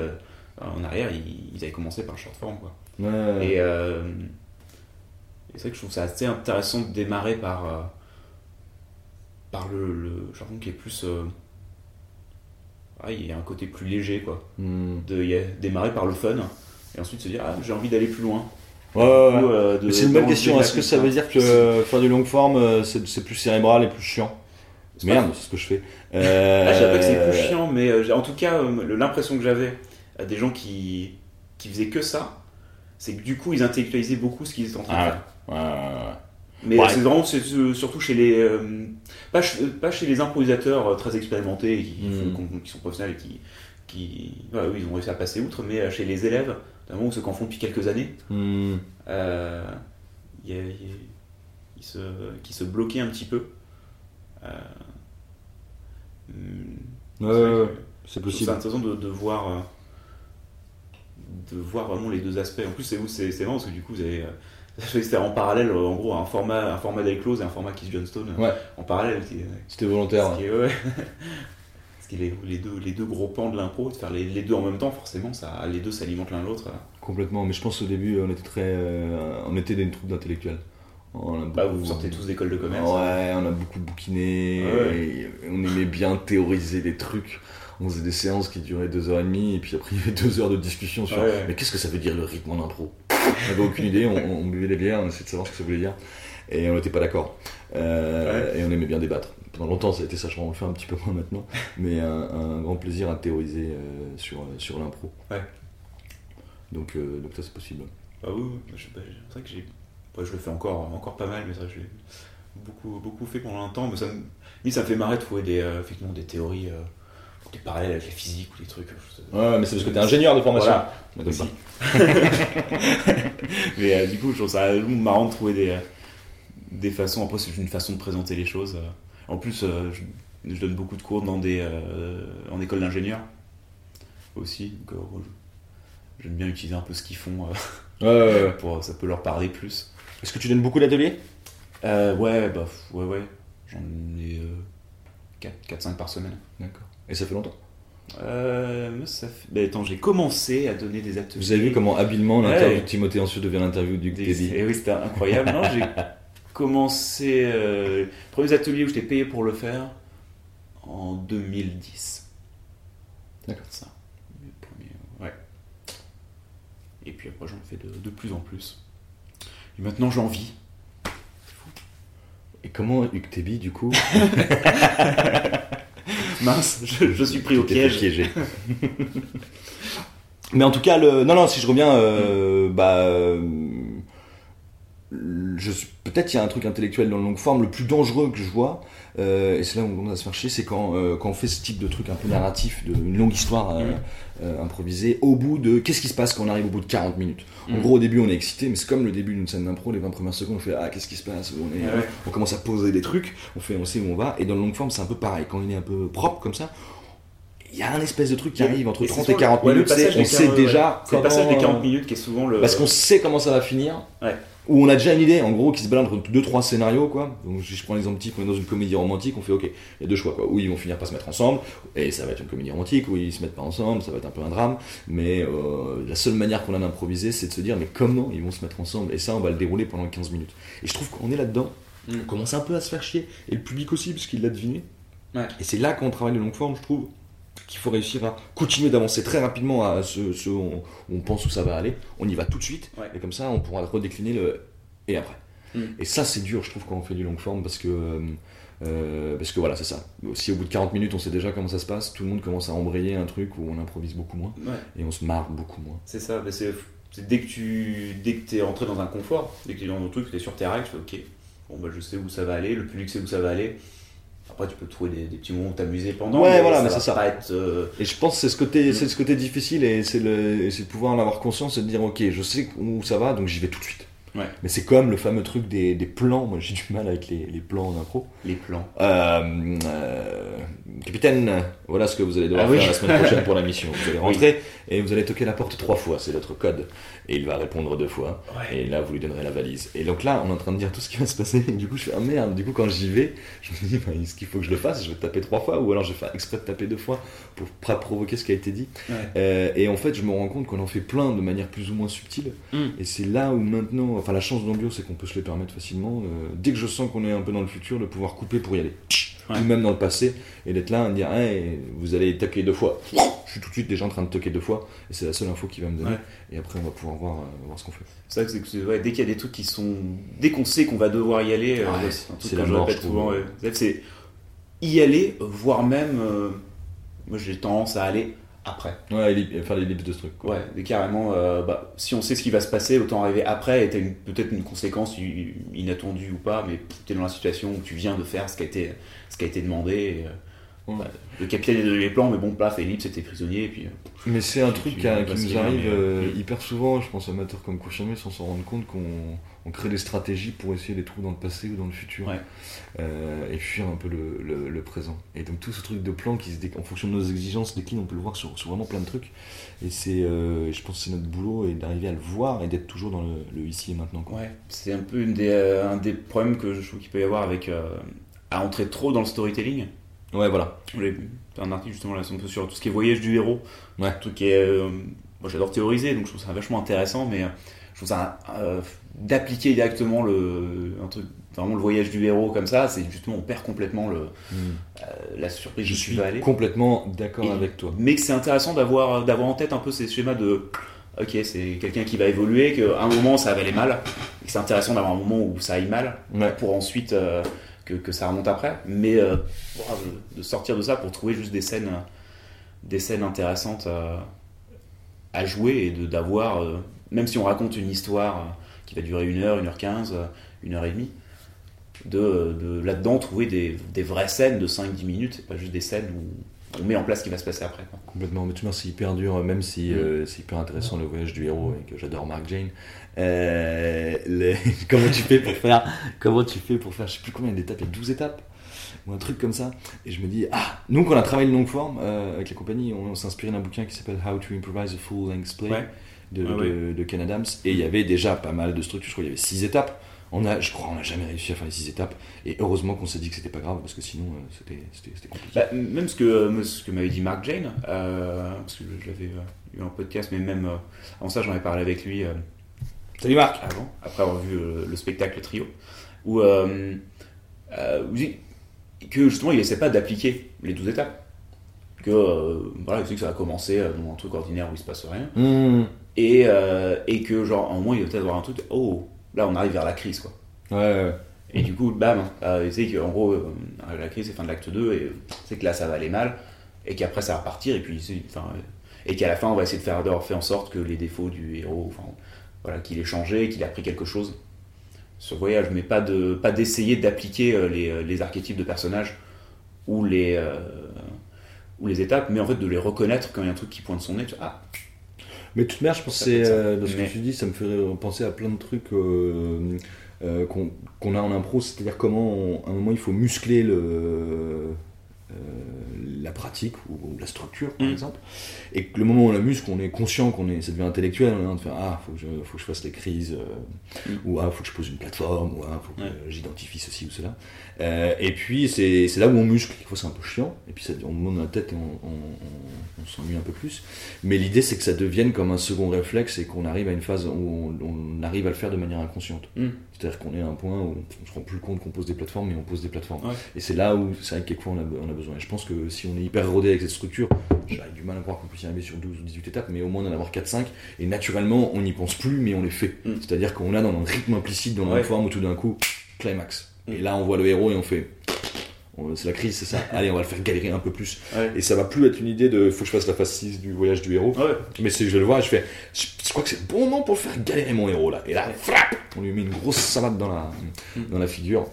en arrière, ils, ils avaient commencé par le short form. Quoi. Ouais. Et, et c'est vrai que je trouve ça assez intéressant de démarrer par, euh, par le, le form qui est plus. euh, ah, il y a un côté plus léger, quoi. Mm. De y a- démarrer par le fun et ensuite se dire, ah, j'ai envie d'aller plus loin. Ouais, ouais, euh, c'est une bonne question. Est-ce que ça veut dire que faire du long form, euh, c'est plus cérébral et plus chiant? Merde, c'est ce que je fais. [laughs] Je savais pas que c'est plus chiant, mais en tout cas, l'impression que j'avais à des gens qui, qui faisaient que ça, c'est que du coup, ils intellectualisaient beaucoup ce qu'ils étaient en train Ah de ouais. faire. Ouais, ouais, ouais. Mais Ouais. c'est vraiment c'est, euh, surtout chez les. euh, pas, ch- pas chez les improvisateurs euh, très expérimentés et qui, Mm. font- qui sont professionnels et qui. qui oui, ils ont réussi à passer outre, mais euh, chez les élèves, notamment ceux qui en font depuis quelques années, Mm. euh, il y a- il y a- ils se, qui se bloquaient un petit peu. Euh, Ouais, c'est que- c'est possible. intéressant de, de voir euh, de voir vraiment les deux aspects. En plus, c'est marrant parce que du coup, vous avez euh, [laughs] c'était en parallèle, euh, en gros, un format un format Close et un format Kiss Johnston euh, Ouais. en parallèle. C'était volontaire. qui ouais. [laughs] Parce que les, les deux les deux gros pans de l'impro, de faire les, les deux en même temps, forcément, ça les deux s'alimentent l'un l'autre. Complètement. Mais je pense au début, on était très, euh, on était des troupes d'intellectuels. On a Bah, vous sortez tous d'école de commerce. Ouais, on a beaucoup bouquiné. Ouais. et on aimait bien théoriser des trucs. On faisait des séances qui duraient deux heures et demie, et puis après [laughs] il y avait deux heures de discussion sur Ouais. mais qu'est-ce que ça veut dire le rythme en impro On n'avait aucune idée, on, on buvait des bières, on essayait de savoir ce que ça voulait dire, et on n'était pas d'accord. Euh, Et on aimait bien débattre. Pendant longtemps, ça a été ça, je crois, on le fait un petit peu moins maintenant, mais un, un grand plaisir à théoriser euh, sur, sur l'impro. Ouais. Donc, euh, donc ça c'est possible. Bah oui, je c'est vrai que j'ai. je le fais encore, encore pas mal, mais ça, j'ai beaucoup, beaucoup fait pendant un temps. Mais ça me, ça me fait marrer de trouver des, euh, effectivement, des théories, euh, des parallèles avec la physique ou des trucs. je- Ouais, mais c'est parce que t'es ingénieur de formation. Voilà, ça. [laughs] mais euh, du coup, je trouve ça marrant de trouver des, euh, des façons. Après, c'est une façon de présenter les choses. euh. En plus, euh, je, je donne beaucoup de cours dans des, euh, en école d'ingénieur aussi. Donc, euh, j'aime bien utiliser un peu ce qu'ils font. euh, Ouais, ouais, ouais. pour, ça peut leur parler plus. Est-ce que tu donnes beaucoup d'ateliers? Euh, ouais, bah, ouais, ouais. J'en ai 4-5 par semaine. D'accord. Et ça fait longtemps Euh, ça fait... bah, attends, j'ai commencé à donner des ateliers. Vous avez vu comment habilement l'interview Ouais. de Timothée ensuite devient l'interview du Teddy Eh oui, c'était incroyable. Non, j'ai [laughs] commencé. Euh, les premiers ateliers où j'étais payé pour le faire en 2010. D'accord. Ça. Ouais. Et puis après, j'en fais de, de plus en plus. Et maintenant, j'en vis. Et comment Uktebi, du coup [laughs] Mince, je, je suis pris au piège. [laughs] Mais en tout cas, le... non, non, si je reviens, euh, bah, euh, je suis peut-être il y a un truc intellectuel dans le long forme. Le plus dangereux que je vois, euh, et c'est là où on commence à se faire chier, c'est quand, euh, quand on fait ce type de truc un peu narratif, de, une longue histoire euh, improvisée, au bout de. Qu'est-ce qui se passe quand on arrive au bout de 40 minutes En Mm. gros, au début, on est excité, mais c'est comme le début d'une scène d'impro, les 20 premières secondes, on fait Ah, qu'est-ce qui se passe on, est, ouais. on commence à poser des trucs, on, fait, on sait où on va, et dans le long forme, c'est un peu pareil. Quand il est un peu propre comme ça, il y a un espèce de truc qui arrive entre et 30 c'est et 40 souvent le- ouais, le minutes, on sait 40, déjà. C'est le passage des comment- 40 minutes qui est souvent le. Parce qu'on sait comment ça va finir, Ouais. Où on a déjà une idée, en gros, qui se balade entre deux trois scénarios, quoi. Donc, si je prends l'exemple type, on est dans une comédie romantique, on fait, ok, il y a deux choix, quoi. Ou ils vont finir par se mettre ensemble, et ça va être une comédie romantique, ou ils se mettent pas ensemble, ça va être un peu un drame. Mais euh, la seule manière qu'on a d'improviser, c'est de se dire, mais comment ils vont se mettre ensemble? Et ça, on va le dérouler pendant 15 minutes. Et je trouve qu'on est là-dedans, Mm. on commence un peu à se faire chier, et le public aussi, parce qu'il l'a deviné. Ouais. Et c'est là qu'on travaille de longue forme, je trouve, qu'il faut réussir à continuer d'avancer très rapidement à ce, ce où on, on pense où ça va aller. On y va tout de suite, Ouais. et comme ça, on pourra redécliner le et après. Mm. Et ça, c'est dur, je trouve, quand on fait du long forme, parce que, euh, euh, parce que voilà, c'est ça. Si au bout de 40 minutes, on sait déjà comment ça se passe, tout le monde commence à embrayer un truc où on improvise beaucoup moins, Ouais. et on se marre beaucoup moins. C'est ça, c'est dès que tu dès que es rentré dans un confort, dès que tu es dans un truc, tu es sur tes règles, tu fais ok, bon bah je sais où ça va aller, le public sait où ça va aller. Après tu peux trouver des, des petits moments où t'amuser pendant, Ouais, voilà, mais ça c'est va ça. pas être euh, Et je pense que c'est ce côté, Mm. c'est ce côté difficile, et c'est le, et c'est de pouvoir en avoir conscience et de dire, ok, je sais où ça va, donc j'y vais tout de suite. Ouais. Mais c'est comme le fameux truc des, des plans, moi j'ai du mal avec les, les plans en impro. les plans. Euh, euh, capitaine, voilà ce que vous allez devoir Ah oui. faire la semaine prochaine pour la mission. Vous allez rentrer et vous allez toquer la porte trois fois, c'est notre code. Et il va répondre deux fois. Ouais. Et là, vous lui donnerez la valise. Et donc là, on est en train de dire tout ce qui va se passer. Et du coup, je fais, ah merde, du coup, quand j'y vais, je me dis, bah, est-ce qu'il faut que je le fasse? Je vais taper trois fois, ou alors je vais faire exprès de taper deux fois pour pas provoquer ce qui a été dit. Ouais. Euh, et en fait, je me rends compte qu'on en fait plein de manière plus ou moins subtile. Mm. Et c'est là où maintenant, enfin, la chance d'Ambio, c'est qu'on peut se le permettre facilement. euh, dès que je sens qu'on est un peu dans le futur, de pouvoir couper pour y aller. Ouais. Ou même dans le passé, et d'être là, et de dire, Hey, vous allez toquer deux fois. Je suis tout de suite déjà en train de toquer deux fois, et c'est la seule info qu'il va me donner. Ouais. Et après, on va pouvoir voir, euh, voir ce qu'on fait. C'est vrai que ouais, dès qu'il y a des trucs qui sont. Dès qu'on sait qu'on va devoir y aller, euh, c'est un truc c'est que la je mort, répète je souvent. ouais. C'est- C'est y aller, voire même. euh, moi j'ai tendance à aller après. Ouais, et faire les lips de ce truc. quoi. Ouais, mais carrément, euh, bah, si on sait ce qui va se passer, autant arriver après et t'as peut-être une conséquence inattendue ou pas, mais t'es dans la situation où tu viens de faire ce qui a été, ce qui a été demandé. et, euh, Ouais. bah, le capitaine est donné les plans, mais bon, paf, ellipse, c'était prisonnier, et puis. euh, Mais c'est un truc qui, a- nous a, arrive mais, euh, hyper souvent, je pense amateurs comme confirmés sans s'en rendre compte qu'on on crée des stratégies pour essayer des trous dans le passé ou dans le futur Ouais. euh, et fuir un peu le, le- le présent. Et donc tout ce truc de plan qui se dé- en fonction de nos exigences décline, on peut le voir sur, sur vraiment plein de trucs. Et c'est, euh, je pense que c'est notre boulot et d'arriver à le voir et d'être toujours dans le, le ici et maintenant. Quoi. Ouais, c'est un peu une des, euh, un des problèmes que je trouve qu'il peut y avoir avec. à entrer trop dans le storytelling. Ouais, voilà. Un article justement là, c'est un peu sur tout ce qui est voyage du héros. Ouais. Truc qui est. moi j'adore théoriser, donc je trouve ça vachement intéressant, mais je trouve ça. euh, d'appliquer directement le, un truc, vraiment le voyage du héros comme ça, c'est justement on perd complètement le, euh, la surprise Je suis aller. complètement d'accord avec toi. Mais que c'est intéressant d'avoir d'avoir en tête un peu ces schémas de. Ok, c'est quelqu'un qui va évoluer, qu'à un moment ça va aller mal, et que c'est intéressant d'avoir un moment où ça aille mal, Ouais. pour ensuite euh, que, que ça remonte après. Mais de- sortir de ça pour trouver juste des scènes, des scènes intéressantes à jouer et d'avoir, même si on raconte une histoire euh, qui va durer une heure, une heure quinze, euh, une heure et demie, de, de là-dedans trouver des, des vraies scènes de 5-10 minutes, et pas juste des scènes où on met en place ce qui va se passer après. quoi. Complètement, mais tu c'est hyper dur, même si Mm. euh, c'est hyper intéressant le voyage du héros et que j'adore Mark Jane. Euh, les- [laughs] comment tu fais pour faire Comment tu fais pour faire Je sais plus combien d'étapes, il y a 12 étapes ou un truc comme ça. Et je me dis, ah, nous qu'on a travaillé le long forme euh, avec la compagnie, on, on s'est inspiré d'un bouquin qui s'appelle How to Improvise a Full Length Play Ouais. De, Ah de, de Ken Adams. Et il y avait déjà pas mal de structures, je crois qu'il y avait 6 étapes. On a, je crois on n'a jamais réussi à faire les 6 étapes. Et heureusement qu'on s'est dit que c'était pas grave parce que sinon euh, c'était compliqué. Bah, même ce que, euh, ce que m'avait dit Mark Jane, euh, parce que je l'avais eu en podcast, mais même avant ça, j'en avais parlé avec lui Salut Marc avant, après avoir vu le spectacle trio, où, où dit que justement il essaie pas d'appliquer les 12 étapes. Que voilà, il sait que ça va commencer dans un truc ordinaire où il se passe rien, Mmh. Et, euh, et que genre un moment il va peut-être avoir un truc, oh là on arrive vers la crise quoi. Ouais, ouais. Et du coup, bam, euh, il sait qu'en gros, euh, la crise c'est fin de l'acte 2, et c'est que là ça va aller mal, et qu'après ça va repartir, et puis enfin, et qu'à la fin on va essayer de faire, de faire en sorte que les défauts du héros, enfin, voilà, qu'il ait changé, qu'il ait appris quelque chose le voyage, mais pas de pas d'essayer d'appliquer euh, les, euh, les archétypes de personnages ou les ou les étapes, mais en fait de les reconnaître quand il y a un truc qui pointe son nez, tu vois, ah, Mais de toute manière, je pense que euh, ce Mais- que tu dis, ça me fait penser à plein de trucs euh, euh, qu'on a en impro, c'est-à-dire comment on- à un moment il faut muscler le, euh, la la pratique ou, la structure, par mm. exemple. Et que le moment où on la muscle, on est conscient qu'on est, ça devient intellectuel, on est de faire ah, faut que je, faut que je fasse les crises, euh, mm. ou ah, faut que je pose une plateforme, ou ah, faut que j'identifie ceci ou cela. Euh, et puis c'est là où on muscle, fois c'est un peu chiant, et puis ça, on monte dans la tête et on, on, s'ennuie un peu plus. Mais l'idée c'est que ça devienne comme un second réflexe et qu'on arrive à une phase où on, arrive à le faire de manière inconsciente. Mm. C'est-à-dire qu'on est à un point où on se rend plus compte qu'on pose des plateformes, mais on pose des plateformes. Et c'est là où c'est vrai que quelquefois on a, on a besoin. Et je pense que si on est hyper rodé avec cette structure, j'ai du mal à croire qu'on puisse sur 12 ou 18 étapes, mais au moins en avoir 4-5, et naturellement on n'y pense plus, mais on les fait. Mm. C'est-à-dire qu'on a dans un rythme implicite, dans la forme où tout d'un coup, climax. Et là, on voit le héros et on fait. C'est la crise, c'est ça. [laughs] Allez, on va le faire galérer un peu plus. Et ça va plus être une idée de faut que je fasse la phase 6 du voyage du héros. Mais c'est je le voir et je fais je, crois que c'est le bon moment pour faire galérer mon héros là. Et là, frappe On lui met une grosse savate dans la, mm. dans la figure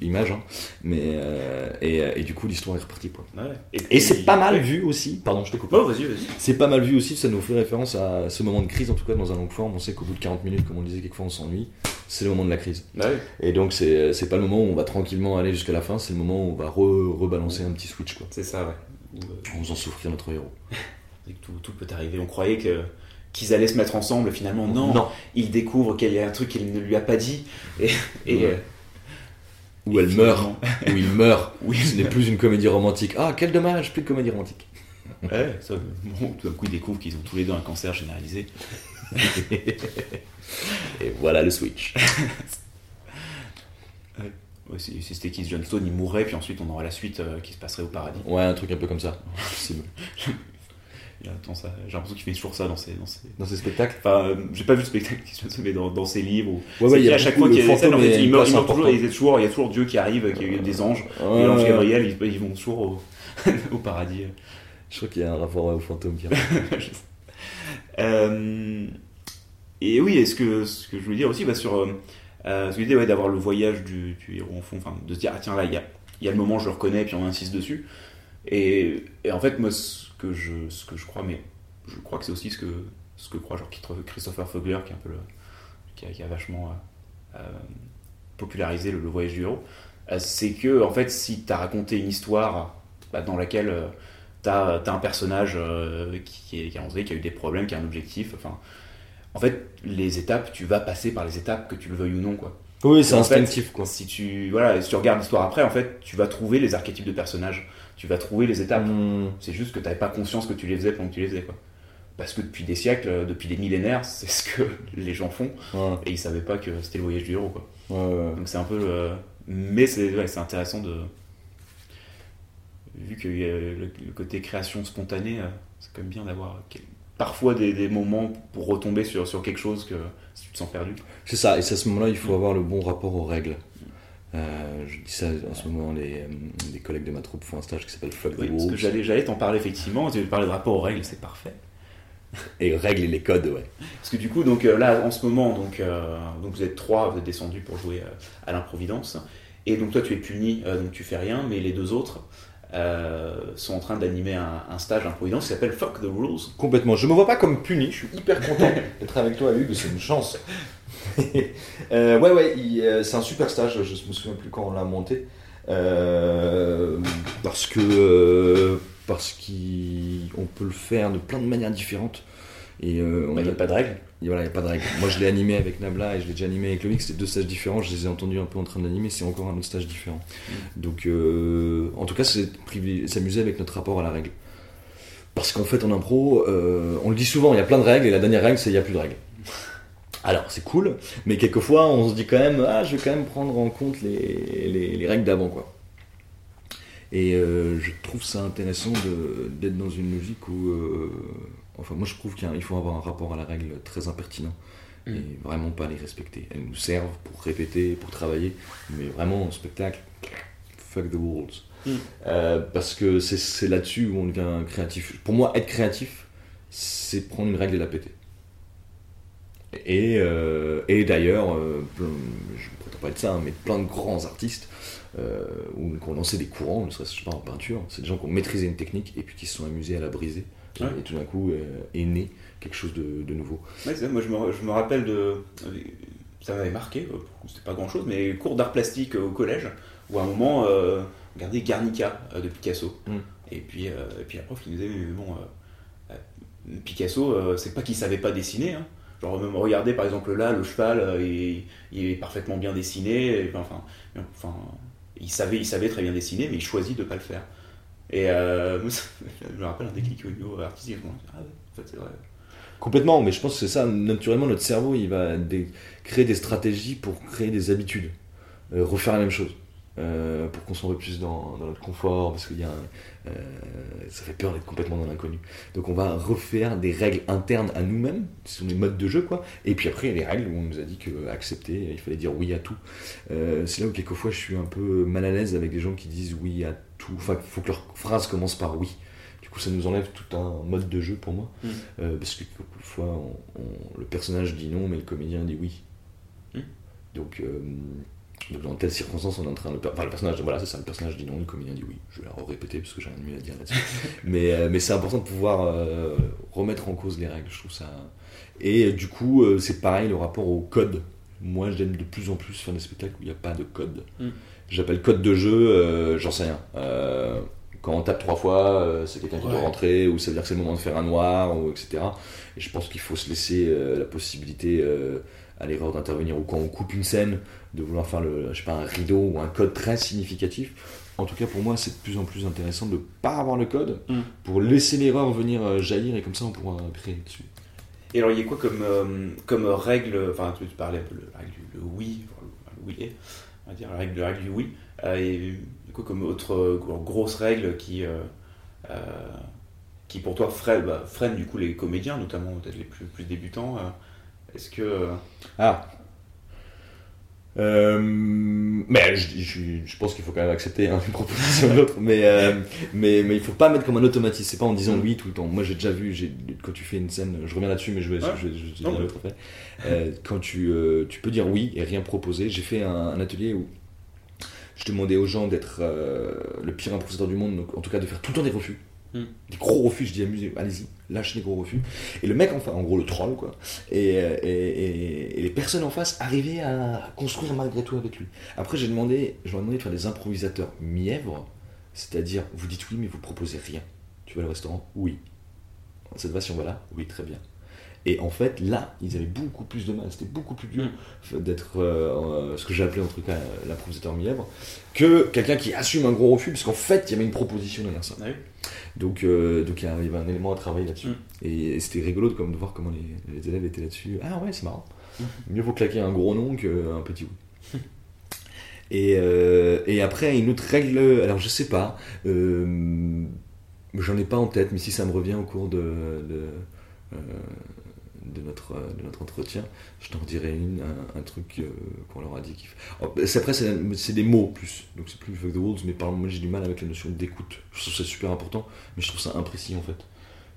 image, hein. mais euh, euh, et, du coup l'histoire est repartie quoi. Et, c'est pas mal vu aussi. Pardon, je te coupe. vas-y, vas-y. C'est pas mal vu aussi. Ça nous fait référence à ce moment de crise, en tout cas dans un long forme. On sait qu'au bout de 40 minutes, comme on disait quelquefaut, on s'ennuie. C'est le moment de la crise. Et donc c'est pas le moment où on va tranquillement aller jusqu'à la fin. C'est le moment où on va rebalancer un petit switch quoi. C'est ça, ouais. En faisant souffrir notre héros. [laughs] tout, tout peut arriver. On croyait que qu'ils allaient se mettre ensemble. Finalement, non. non. Il découvre qu'il y a un truc qu'il ne lui a pas dit. Et, et, euh, où elle meurt, où il meurt. [laughs] Oui. Ce n'est plus une comédie romantique. Ah, quel dommage, plus de comédie romantique. Ouais, ça, bon, tout d'un coup, ils découvrent qu'ils ont tous les deux un cancer généralisé. Et voilà le switch. [laughs] ouais. si c'était Keith Johnstone, il mourrait, puis ensuite on aurait la suite euh, qui se passerait au paradis. Ouais, un truc un peu comme ça. [laughs] J'ai l'impression qu'il fait toujours ça dans ses, dans ses... Dans ses spectacles Enfin, euh, j'ai pas vu le spectacle qui se mais dans, dans ses livres. Ou... Ouais, il y a à chaque fois qu'il y a des scènes, en fait, il meurt, toujours, il y, a toujours, il y a toujours Dieu qui arrive, qui a des anges. et l'ange Gabriel, ils, ils, vont toujours au, [laughs] au, paradis. Je crois qu'il y a un rapport au fantôme qui [laughs] euh, Et oui, est-ce que, ce que je veux dire aussi, bah, sur euh, l'idée ouais, d'avoir le voyage du, du, héros en fond, enfin, de se dire, ah tiens, là, il y a, y a le moment, je le reconnais, puis on insiste dessus. Et, et en fait, moi, que je, ce que je crois, mais je crois que c'est aussi ce que, ce que croit genre Christopher Fogler, qui, a, vachement euh, euh, popularisé le, voyage du héros. Euh, c'est que, en fait, si tu as raconté une histoire bah, dans laquelle tu as, un personnage qui, est, qui, a, qui a eu des problèmes, qui a un objectif, enfin, en fait, les étapes, tu vas passer par les étapes, que tu le veuilles ou non, quoi. Oui, c'est instinctif, quoi. Si tu, voilà, si tu regardes l'histoire après, en fait, tu vas trouver les archétypes de personnages tu vas trouver les étapes. Hmm. C'est juste que tu n'avais pas conscience que tu les faisais pendant que tu les faisais. Quoi. Parce que depuis des siècles, euh, depuis des millénaires, [laughs] c'est ce que les gens font. Et ils savaient pas que c'était le voyage du héros. Quoi. Donc c'est un peu. Euh, mais c'est intéressant de. Vu que le, le, côté création spontanée, euh, c'est quand même bien d'avoir parfois des, des, moments pour retomber sur, sur quelque chose que si tu te sens perdu. C'est ça, et c'est à ce moment-là, il faut avoir le bon rapport aux règles. Euh, je dis ça en ce moment, les, les, collègues de ma troupe font un stage qui s'appelle Fuck oui, Parce que j'allais, j'allais t'en parler effectivement, tu parlais de rapport aux règles, c'est parfait. Et règles et les codes, ouais. Parce que du coup, donc, euh, là, en ce moment, donc, euh, donc vous êtes trois, vous êtes descendus pour jouer à l'improvidence. Et donc toi, tu es puni, donc tu fais rien, mais les deux autres sont en train d'animer un, stage improvidence qui s'appelle Fuck the Rules. Complètement. Je me vois pas comme puni, je suis hyper content [laughs] d'être avec toi, Hugues, c'est une chance. [laughs] Euh, ouais, ouais, euh, c'est un super stage, je me souviens plus quand on l'a monté. Euh, parce que parce qu'on peut le faire de plein de manières différentes. Et il n'y a pas de règles. voilà, il n'y a pas de règles. Moi, je l'ai animé avec Nabla et je l'ai déjà animé avec Loïc. C'était deux stages différents. Je les ai entendus un peu en train d'animer. C'est encore un autre stage différent. Mm. Donc, en tout cas, c'est s'amuser avec notre rapport à la règle. Parce qu'en fait, en impro, on le dit souvent, il y a plein de règles et la dernière règle, c'est il n'y a plus de règles. [laughs] Alors c'est cool, mais quelquefois on se dit quand même, ah je vais quand même prendre en compte les, les, règles d'avant quoi. Et euh, je trouve ça intéressant d'être dans une logique où, euh, enfin moi je trouve qu'il faut avoir un rapport à la règle très impertinent mm. et vraiment pas les respecter. Elles nous servent pour répéter, pour travailler, mais vraiment en spectacle, fuck the rules. Mm. Euh, parce que c'est là-dessus où on devient créatif. Pour moi, être créatif, c'est prendre une règle et la péter. Et, euh, et d'ailleurs, euh, je ne prétends pas être ça, hein, mais plein de grands artistes euh, qui ont lancé des courants, ne serait-ce pas en peinture, c'est des gens qui ont maîtrisé une technique et puis qui se sont amusés à la briser. Et tout d'un coup est né quelque chose de, de nouveau. moi je me, je me, rappelle de. Ça m'avait marqué, c'était pas grand chose, mais cours d'art plastique au collège, où à un moment, regardez Garnica de Picasso. Mm. Et puis, euh, et puis la prof qui nous disait, mais bon, euh, euh, Picasso, euh, c'est pas qu'il savait pas dessiner. Hein. Genre, même regardez par exemple là, le cheval, euh, il, il est parfaitement bien dessiné. et, enfin, enfin, il, savait, il savait très bien dessiner, mais il choisit de pas le faire. Et euh, [laughs] me rappelle un déclic au artistique. Ah. Complètement, mais je pense que c'est ça, naturellement, notre cerveau, il va créer des stratégies pour créer des habitudes, Euh, refaire la même chose, euh, pour qu'on soit un peu plus dans, dans notre confort, parce qu'il y a un- euh, ça fait peur d'être complètement dans l'inconnu. Donc on va refaire des règles internes à nous-mêmes, ce sont des modes de jeu, quoi, et puis après, il y a les règles où on nous a dit que accepter, il fallait dire oui à tout. Euh, c'est là où quelquequefois je suis un peu mal à l'aise avec des gens qui disent oui à tout, enfin, il faut que leur phrase commence par oui. Du coup, ça nous enlève tout un mode de jeu pour moi. Mm. Euh, parce que quelquefois, on- on- le personnage dit non, mais le comédien dit oui. Mm. Donc, euh, donc, dans telle circonstance, on est en train de. Enfin, le personnage, voilà, c'est ça, le personnage dit non, le comédien dit oui. Je vais la répéter parce que j'ai rien de mieux à dire là-dessus. [laughs] mais euh, mais c'est important de pouvoir euh, remettre en cause les règles, je trouve ça. Et euh, du coup, c'est pareil le rapport au code. Moi, j'aime de plus en plus faire des spectacles où il n'y a pas de code. Mm. J'appelle code de jeu, j'en sais rien. Quand on tape trois fois, c'est quelqu'un qui doit rentrer, ou ça veut dire que c'est le moment de faire un noir, ou etc. Et je pense qu'il faut se laisser la possibilité à l'erreur d'intervenir, ou quand on coupe une scène, de vouloir faire le, je sais pas, un rideau ou un code très significatif. En tout cas, pour moi, c'est de plus en plus intéressant de ne pas avoir le code, Mm. pour laisser l'erreur venir euh, jaillir, et comme ça, on pourra créer dessus. Et alors, il y a quoi comme, euh, comme règle Enfin, tu, parlais un peu de la règle du le oui, enfin, le, oui on va dire, la règle, la règle du oui. Euh, et il y a quoi comme autre euh, gro- grosse règle qui, euh, euh, qui pour toi freine, bah, freine du coup les comédiens, notamment peut-être les plus, plus débutants euh, Est-ce que. Ah. Euh, mais je, je, je pense qu'il faut quand même accepter hein, une proposition de l'autre, mais, euh, mais, mais il faut pas mettre comme un automatisme, c'est pas en disant oui tout le temps. Moi j'ai déjà vu, quand tu fais une scène, je reviens là-dessus, mais je vais, Ouais. je, je, Non, l'autre après. Euh, quand tu, euh, tu peux dire oui et rien proposer, j'ai fait un, un atelier où je demandais aux gens d'être le pire improvisateur du monde, donc en tout cas de faire tout le temps des refus. Hmm. Des gros refus, je dis amusez, allez-y, lâchez les gros refus. Et le mec, enfin, en gros, le troll, quoi. Et, euh, et, les personnes en face arrivaient à construire malgré tout avec lui. Après, j'ai demandé, je leur ai demandé de faire des improvisateurs mièvres, c'est-à-dire, vous dites oui, mais vous proposez rien. Tu vas au restaurant? Oui. Ça te va on va là Oui, très bien. Et en fait, là, ils avaient beaucoup plus de mal. C'était beaucoup plus dur d'être euh, euh, ce que j'ai appelé en tout cas euh, l'improvisateur mièvre que quelqu'un qui assume un gros refus, parce qu'en fait, il y avait une proposition derrière ça. ah oui Donc, euh, donc il y avait un élément à travailler là-dessus. Mm. Et, et c'était rigolo de, comme, de voir comment les, les élèves étaient là-dessus. Ah ouais, c'est marrant. Mm. Mieux vaut claquer un gros nom qu'un petit oui. [laughs] et, euh, et après, une autre règle, alors je sais pas, j'en ai pas en tête, mais si ça me revient au cours de, de, euh, de notre, euh, de notre entretien, je t'en dirai une, un, un truc euh, qu'on leur a dit fait. Oh, c'est- Après, c'est des mots plus, donc c'est plus fuck the rules, mais par exemple, moi j'ai du mal avec la notion d'écoute. Je trouve ça super important, mais je trouve ça imprécis en fait.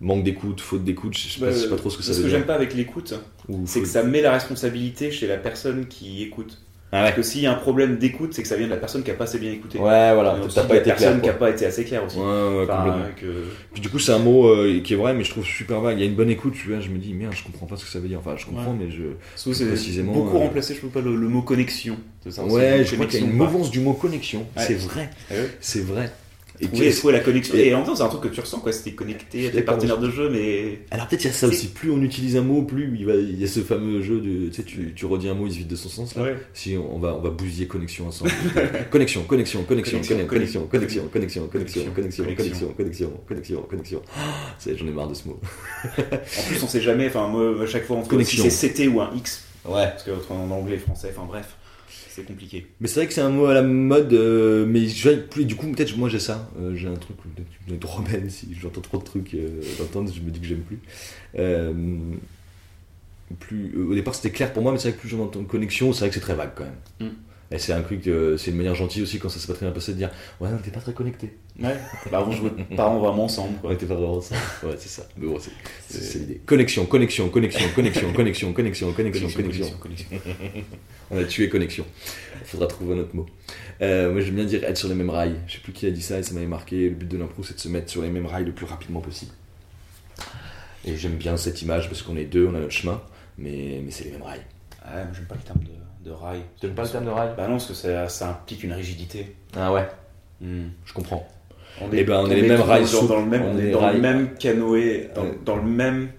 Manque d'écoute, faute d'écoute, je sais pas, je sais pas trop ce que ça Ce veut que dire. j'aime pas avec l'écoute, Ou c'est que ça met la responsabilité chez la personne qui écoute. Ah Parce que s'il y a un problème d'écoute, c'est que ça vient de la personne qui a pas assez bien écouté. Ouais, voilà, t'as pas la été personne clair. qui a pas été assez claire aussi. Ouais, ouais, Enfin, complètement. que- Puis du coup, c'est un mot euh, qui est vrai, mais je trouve super vague. Il y a une bonne écoute, tu vois, je me dis, merde, je comprends pas ce que ça veut dire. Enfin, je comprends, mais je. C'est précisément, beaucoup euh, remplacé, je trouve pas le, le mot connexion. Ça, Ouais, je crois qu'il y a une mouvance du mot connexion. C'est vrai. Ouais. c'est vrai. Et puis, trouver la connexion. et- en même temps, c'est un truc que tu ressens, quoi. C'était connecté à tes partenaires de jeu, mais. alors peut-être il y a ça aussi. Plus on utilise un mot, plus il, va, il y a ce fameux jeu de, tu sais, tu, tu redis un mot, il se vide de son sens. Là. Ouais. Si on va, on va bousiller connexion ensemble. [laughs] connexion, connexion, connexion, connexion, connexion, connexion, connexion, connexion, connexion, connexion, connexion, connexion, connexion. [gasps] Est, J'en ai marre de ce mot. En plus, on sait jamais. Enfin, moi, à chaque fois, on trouve si c'est CT ou un X. Ouais. Parce que en anglais, français, enfin bref, c'est compliqué. Mais c'est vrai que c'est un mot à la mode, euh, mais plus, du coup, peut-être moi j'ai ça. Euh, j'ai un truc, être rebelle si j'entends trop de trucs euh, d'entendre, je me dis que j'aime plus. Euh, plus euh, au départ c'était clair pour moi, mais c'est vrai que plus j'en entends connexion, c'est vrai que c'est très vague quand même. Mm. Et c'est un truc, euh, c'est une manière gentille aussi quand ça s'est pas très bien passé de dire Ouais, on était pas très connecté. Ouais. bah, on joue parents vraiment ensemble, On quoi. était pas vraiment ça. Ouais, c'est ça. Mais bon, c'est l'idée. Connexion, connexion, connexion, connexion, connexion, connexion, connexion, connexion. connexion. [laughs] On a tué connexion. Il faudra trouver un autre mot. Euh, moi j'aime bien dire être sur les mêmes rails. Je sais plus qui a dit ça et ça m'avait marqué. Le but de l'impro c'est de se mettre sur les mêmes rails le plus rapidement possible. Et j'aime bien cette image parce qu'on est deux, on a notre chemin, mais, mais c'est les mêmes rails. Moi, j'aime pas le terme de, de rail. T'aimes pas le terme de rail? Bah non, parce que ça, ça implique une rigidité. Ah ouais, Hmm. je comprends. On Eh ben, on est les mêmes rails dans, le même, on on est est dans rails- le même canoë, dans, Ouais. dans le même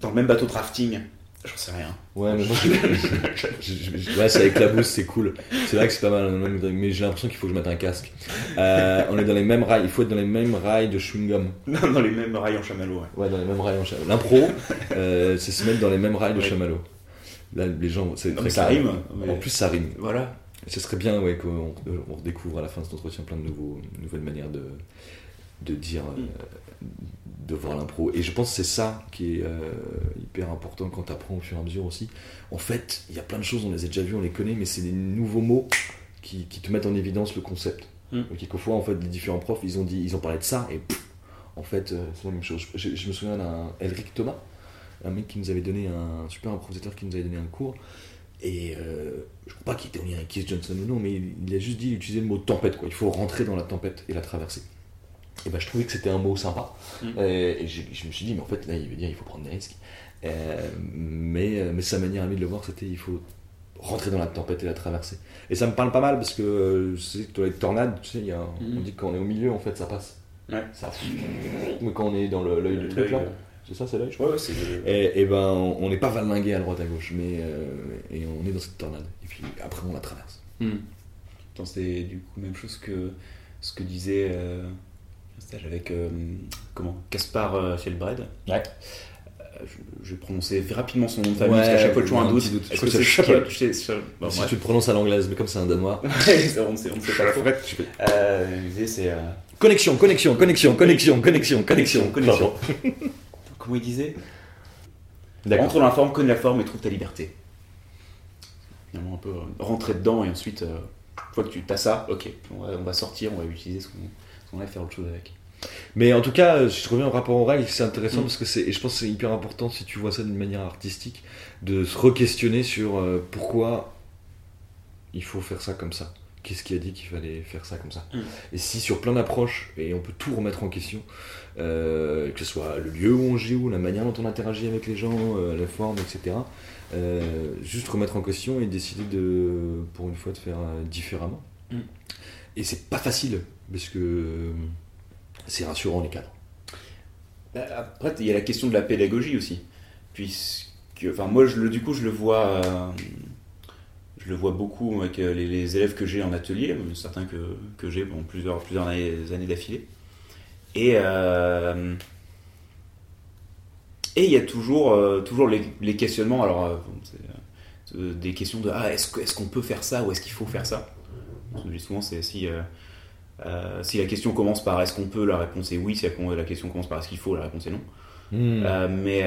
dans le même bateau de rafting. J'en sais rien. Ouais, mais moi, je- ouais, c'est avec la boost, c'est cool. C'est vrai que c'est pas mal, mais j'ai l'impression qu'il faut que je mette un casque. Euh, on est dans les mêmes rails, il faut être dans les mêmes rails de chewing-gum. Non, dans les mêmes rails en chamallow. ouais. Ouais, dans les mêmes rails en chamallow. L'impro, euh, c'est se mettre dans les mêmes rails de Oui. chamallow. Là, les gens, c'est Non, très mais ça clair. rime. mais- En plus, ça rime. voilà. Ce serait bien ouais, qu'on on redécouvre à la fin de cet entretien plein de nouveaux, nouvelles manières de, de dire, euh, de voir l'impro. Et je pense que c'est ça qui est euh, hyper important quand tu apprends au fur et à mesure aussi. En fait, il y a plein de choses, on les a déjà vues, on les connaît, mais c'est des nouveaux mots qui, qui te mettent en évidence le concept. Mm. Et quelquefois, en fait, les différents profs, ils ont, dit, ils ont parlé de ça, et pff, en fait, euh, c'est la même chose. Je, je me souviens d'un Elric Thomas, un mec qui nous avait donné un super improvisateur qui nous avait donné un cours. Et euh, je crois pas qu'il était en lien avec Keith Johnson ou non, mais il, il a juste dit, il utilisait le mot tempête, quoi. Il faut rentrer dans la tempête et la traverser. Et ben je trouvais que c'était un mot sympa. Mm. Et, et je me suis dit, mais en fait, là, il veut dire, il faut prendre des risques. Euh, mais, euh, mais sa manière à lui de le voir, c'était, il faut rentrer dans la tempête et la traverser. Et ça me parle pas mal parce que, euh, dans les tornades, tu sais, il y a, un- Mm. on dit que quand on est au milieu, en fait, ça passe. Ouais. Ça, mais quand on est dans l'œil du truc, là, c'est ça, c'est l'œil, je crois. Ouais, ouais, c'est. Et, et ben, on n'est pas valingué à droite à gauche, mais euh, et on est dans cette tornade. Et puis après, on la traverse. Hmm. Attends, c'est du coup même chose que ce que disait euh, un stage avec euh, comment Caspar euh, Fjellbred. Ouais. Euh, je, je vais prononcer rapidement son nom de famille Ouais, parce qu'à chaque fois toujours il y un doute. Est-ce que que c'est. Bon, si tu le prononces à l'anglaise, mais comme c'est un danois. [laughs] On sait, on sait pas trop. Euh, c'est connexion, connexion, connexion, connexion, connexion, Connexion. Comment il disait. Entre dans la forme, connais la forme et trouve ta liberté. Finalement, un peu euh, rentrer dedans et ensuite, euh, une fois que tu as ça, ok, on va, on va sortir, on va utiliser ce qu'on a et faire autre chose avec. Mais en tout cas, euh, je reviens au rapport aux règles, c'est intéressant Mm. parce que c'est, et je pense que c'est hyper important si tu vois ça d'une manière artistique, de se re-questionner sur euh, pourquoi il faut faire ça comme ça. Qu'est-ce qui a dit qu'il fallait faire ça comme ça Mm. Et si sur plein d'approches, et on peut tout remettre en question, euh, que ce soit le lieu où on joue, la manière dont on interagit avec les gens, euh, la forme, etc., euh, juste remettre en question et décider de, pour une fois, de faire différemment. Mm. Et c'est pas facile, parce que c'est rassurant les cadres. Bah, Après, il y a la question de la pédagogie aussi. Puisque, enfin, moi, je, le- du coup, je le vois, euh, je le vois beaucoup avec euh, les, les élèves que j'ai en atelier, certains que, que j'ai pendant plusieurs, plusieurs années, années d'affilée. Et euh, et il y a toujours, euh, toujours les, les questionnements. Alors, euh, bon, euh, des questions de ah, est-ce, est-ce qu'on peut faire ça ou est-ce qu'il faut faire ça? Souvent, c'est si. si la question commence par est-ce qu'on peut, la réponse est oui. Si la, la question commence par est-ce qu'il faut, la réponse est non. Euh, mais,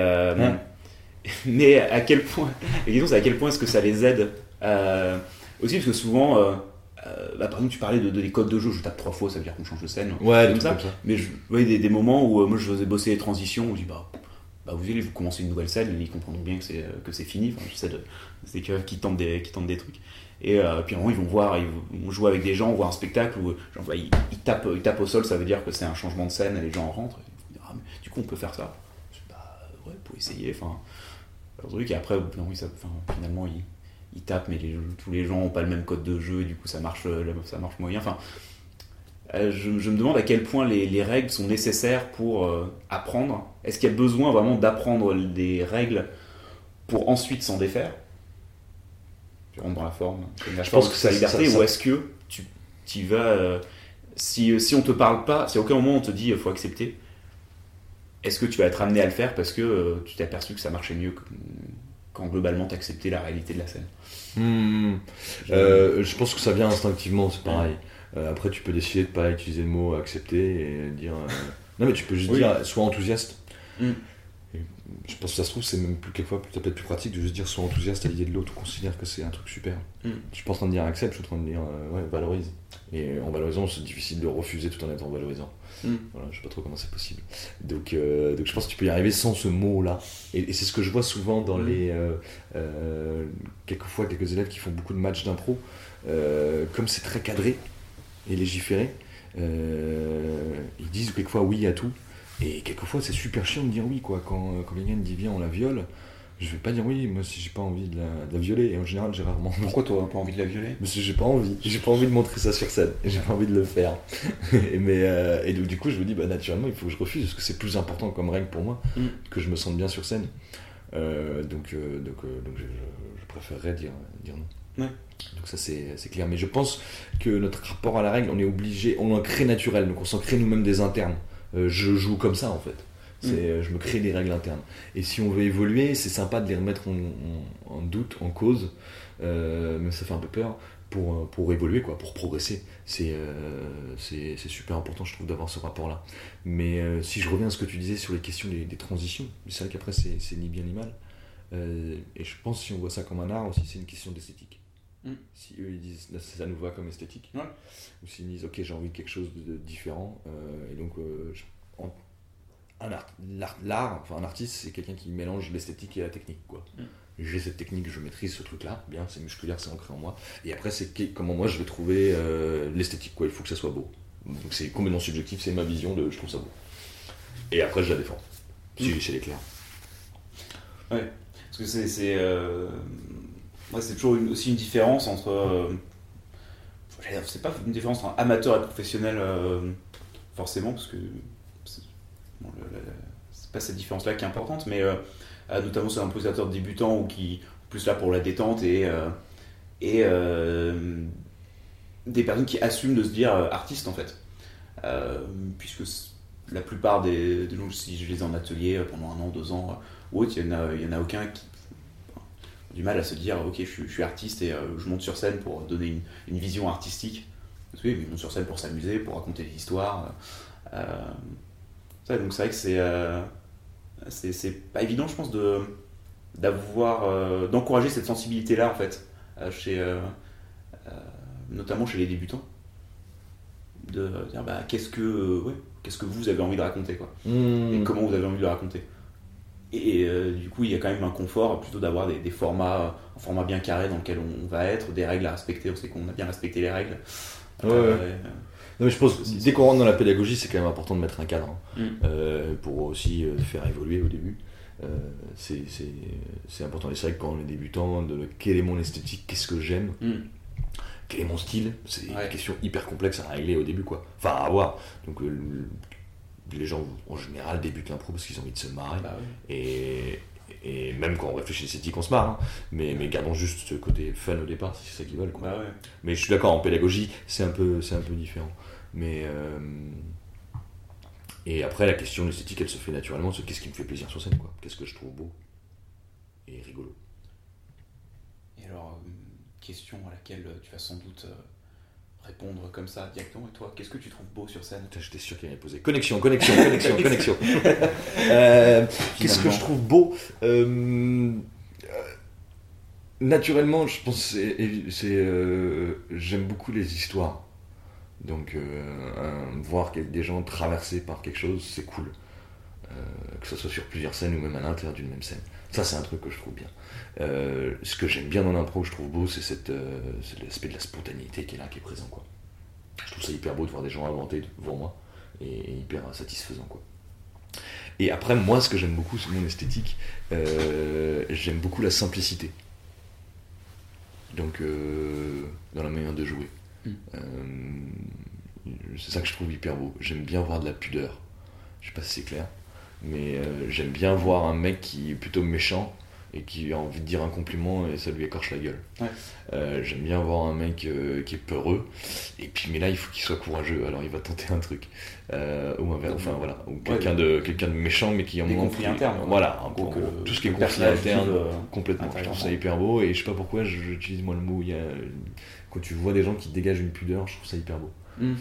[laughs] mais à quel point, la question c'est à quel point est-ce que ça les aide euh, aussi parce que souvent, euh, euh, bah, par exemple tu parlais de, de- des codes de jeu, je tape trois fois, ça veut dire qu'on change de scène. Ouais, comme ça. trucs comme ça. Mais je voyais des, des moments où euh, moi je faisais bosser les transitions, où je dis bah, bah vous allez vous commencez une nouvelle scène, ils comprendront bien que c'est que c'est fini. Enfin, j'essaie de c'est que qui tentent des qui tentent des trucs. Et euh, puis à un moment, ils vont voir, ils vont jouer avec des gens, voir un spectacle où genre, bah, ils, ils tapent, ils tapent au sol, ça veut dire que c'est un changement de scène et les gens rentrent. Et dire, ah, mais du coup on peut faire ça. Je dis, bah ouais, pour essayer. Enfin, un truc et après enfin, finalement ils, ils tapent, mais les- tous les gens n'ont pas le même code de jeu et du coup ça marche, euh, ça marche moyen. Enfin, euh, je, je me demande à quel point les, les règles sont nécessaires pour euh, apprendre. Est-ce qu'il y a besoin vraiment d'apprendre des règles pour ensuite s'en défaire? Tu rentres dans la forme. La Je forme, pense que c'est la liberté. ça- ça- Ou est-ce que tu, tu vas. euh, si, si on te parle pas, si à aucun moment on te dit il faut accepter, est-ce que tu vas être amené à le faire parce que euh, tu t'es aperçu que ça marchait mieux que- quand globalement t'acceptais la réalité de la scène Hmm. Euh, je pense que ça vient instinctivement, c'est pareil. Euh, après, tu peux décider de pas utiliser le mot accepter et dire. euh, Non, mais tu peux juste Oui. dire sois enthousiaste. Mm. Je pense que ça se trouve, c'est même plus quelquefois peut-être plus pratique de juste dire sois enthousiaste à l'idée de l'autre ou considère que c'est un truc super. Mm. Je suis pas en train de dire accepte, je suis en train de dire euh, ouais, valorise. Et en valorisant, c'est difficile de refuser tout en étant valorisant. Mm. Voilà, je sais pas trop comment c'est possible. Donc, euh, donc je pense que tu peux y arriver sans ce mot-là. Et, et c'est ce que je vois souvent dans Mm. les. Euh, euh, quelquefois, quelques élèves qui font beaucoup de matchs d'impro. Euh, comme c'est très cadré et légiféré, euh, ils disent quelquefois oui à tout. Et quelquefois, c'est super chiant de dire oui, quoi. Quand, quand quelqu'un me dit viens, on la viole, Je vais pas dire oui, moi si j'ai pas envie de la, de la violer, et en général j'ai rarement. Pourquoi toi pas envie de la violer? Parce que j'ai pas envie, j'ai pas envie de montrer ça sur scène, j'ai pas envie de le faire. [laughs] et, mais, euh, et donc du coup je me dis, bah naturellement il faut que je refuse, parce que c'est plus important comme règle pour moi, Mm. que je me sente bien sur scène. Euh, donc euh, donc, euh, donc je, préférerais dire, dire non. Ouais. Donc ça c'est c'est clair. Mais je pense que notre rapport à la règle, on est obligé, on en crée naturel, donc on s'en crée nous-mêmes des internes. Euh, je joue comme ça en fait. Mm. euh, Je me crée des règles internes. Et si on veut évoluer, c'est sympa de les remettre en, en- en doute, en cause, euh, mais ça fait un peu peur pour, euh, pour évoluer, quoi, pour progresser. C'est euh, super important, je trouve, d'avoir ce rapport-là. Mais euh, si je reviens à ce que tu disais sur les questions des, des transitions, c'est vrai qu'après, c'est c'est ni bien ni mal. Euh, et je pense, si on voit ça comme un art aussi, c'est une question d'esthétique. Mm. Si eux, ils disent, là, ça nous va comme esthétique, Ouais. ou s'ils disent, ok, j'ai envie de quelque chose de, de différent, euh, et donc, euh, je- en- un art, l'art, l'art, enfin un artiste, c'est quelqu'un qui mélange l'esthétique et la technique, quoi. Mm. J'ai cette technique, je maîtrise ce truc-là, bien, c'est musculaire, c'est ancré en moi. Et après, c'est comment moi je vais trouver euh, l'esthétique, quoi. Il faut que ça soit beau. Donc c'est complètement subjectif, c'est ma vision de je trouve ça beau. Et après, je la défends. Si, Mm. c'est l'éclair. Parce que c'est. C'est c'est toujours aussi une différence entre. euh, c'est pas une différence entre amateur et professionnel, euh, forcément, parce que. C'est pas cette différence-là qui est importante, mais euh, notamment sur un improvisateur débutant ou qui. plus là pour la détente et. des personnes qui assument de se dire artiste en fait. Puisque la plupart des, des gens, si je les ai en atelier pendant un an, deux ans ou autre, il n'y en, a- aucun qui du mal à se dire ok, je, suis- je suis artiste et euh, je monte sur scène pour donner une, une vision artistique. Parce que oui, mais ils montent sur scène pour s'amuser, pour raconter des histoires. euh, ça, donc c'est vrai que c'est euh, c'est pas évident, je pense, de d'avoir d'encourager cette sensibilité là en fait chez notamment chez les débutants de dire bah qu'est-ce que ouais, qu'est-ce que vous avez envie de raconter quoi Mm. et comment vous avez envie de le raconter et euh, du coup il y a quand même un confort plutôt d'avoir des, des formats un format bien carré dans lequel on, on va être des règles à respecter on sait qu'on a bien respecté les règles Ouais, Euh, Non, mais je pense, dès qu'on rentre dans la pédagogie, c'est quand même important de mettre un cadre hein, Mm. euh, pour aussi faire évoluer au début. C'est important. Et c'est vrai que quand on est débutant, de quel est mon esthétique, qu'est-ce que j'aime, mm. quel est mon style, c'est Ouais. une question hyper complexe à régler au début, quoi. Enfin, à avoir. Donc, les gens, en général, débutent l'impro parce qu'ils ont envie de se marrer. Bah oui. Et, et même quand on réfléchit à l'esthétique, on se marre. hein. Mais, mais gardons juste ce côté fun au départ, si c'est ça qu'ils veulent, quoi. Bah ouais. Mais je suis d'accord, en pédagogie, c'est un peu, c'est un peu différent. Mais euh, et après, la question de l'esthétique, elle se fait naturellement. C'est qu'est-ce qui me fait plaisir sur scène, quoi Qu'est-ce que je trouve beau et rigolo Et alors, une question à laquelle euh, tu vas sans doute euh, répondre comme ça directement. Et toi, qu'est-ce que tu trouves beau sur scène? J'étais sûr qu'il allait poser connexion, connexion, connexion, [laughs] connexion. Euh, qu'est-ce que je trouve beau? Euh, euh, Naturellement, je pense que c'est, euh, j'aime beaucoup les histoires. Donc, voir des gens traversés par quelque chose, c'est cool. Que ce soit sur plusieurs scènes ou même à l'intérieur d'une même scène. Ça, c'est un truc que je trouve bien. Euh, ce que j'aime bien dans l'impro, que je trouve beau, c'est, cette, euh, l'aspect de la spontanéité qui est là, qui est présent. Quoi. Je trouve ça hyper beau de voir des gens inventer devant moi et, hyper satisfaisant. Quoi. Et après, moi, ce que j'aime beaucoup, c'est mon esthétique. euh, j'aime beaucoup la simplicité. Donc, euh, dans la manière de jouer. Mm. Euh, c'est ça que je trouve hyper beau. J'aime bien voir de la pudeur. Je sais pas si c'est clair. Mais euh, j'aime bien voir un mec qui est plutôt méchant et qui a envie de dire un compliment et ça lui écorche la gueule. Ouais. Euh, j'aime bien voir un mec euh, qui est peureux. Et puis mais là il faut qu'il soit courageux alors il va tenter un truc. Euh, ou un, enfin voilà. Ou quelqu'un de quelqu'un de méchant mais qui en moment conflits internes, voilà en que tout ce qui est conflit interne complètement. Je trouve ça hyper beau et je sais pas pourquoi j'utilise moi le mot il y a, quand tu vois des gens qui dégagent une pudeur je trouve ça hyper beau. Mm.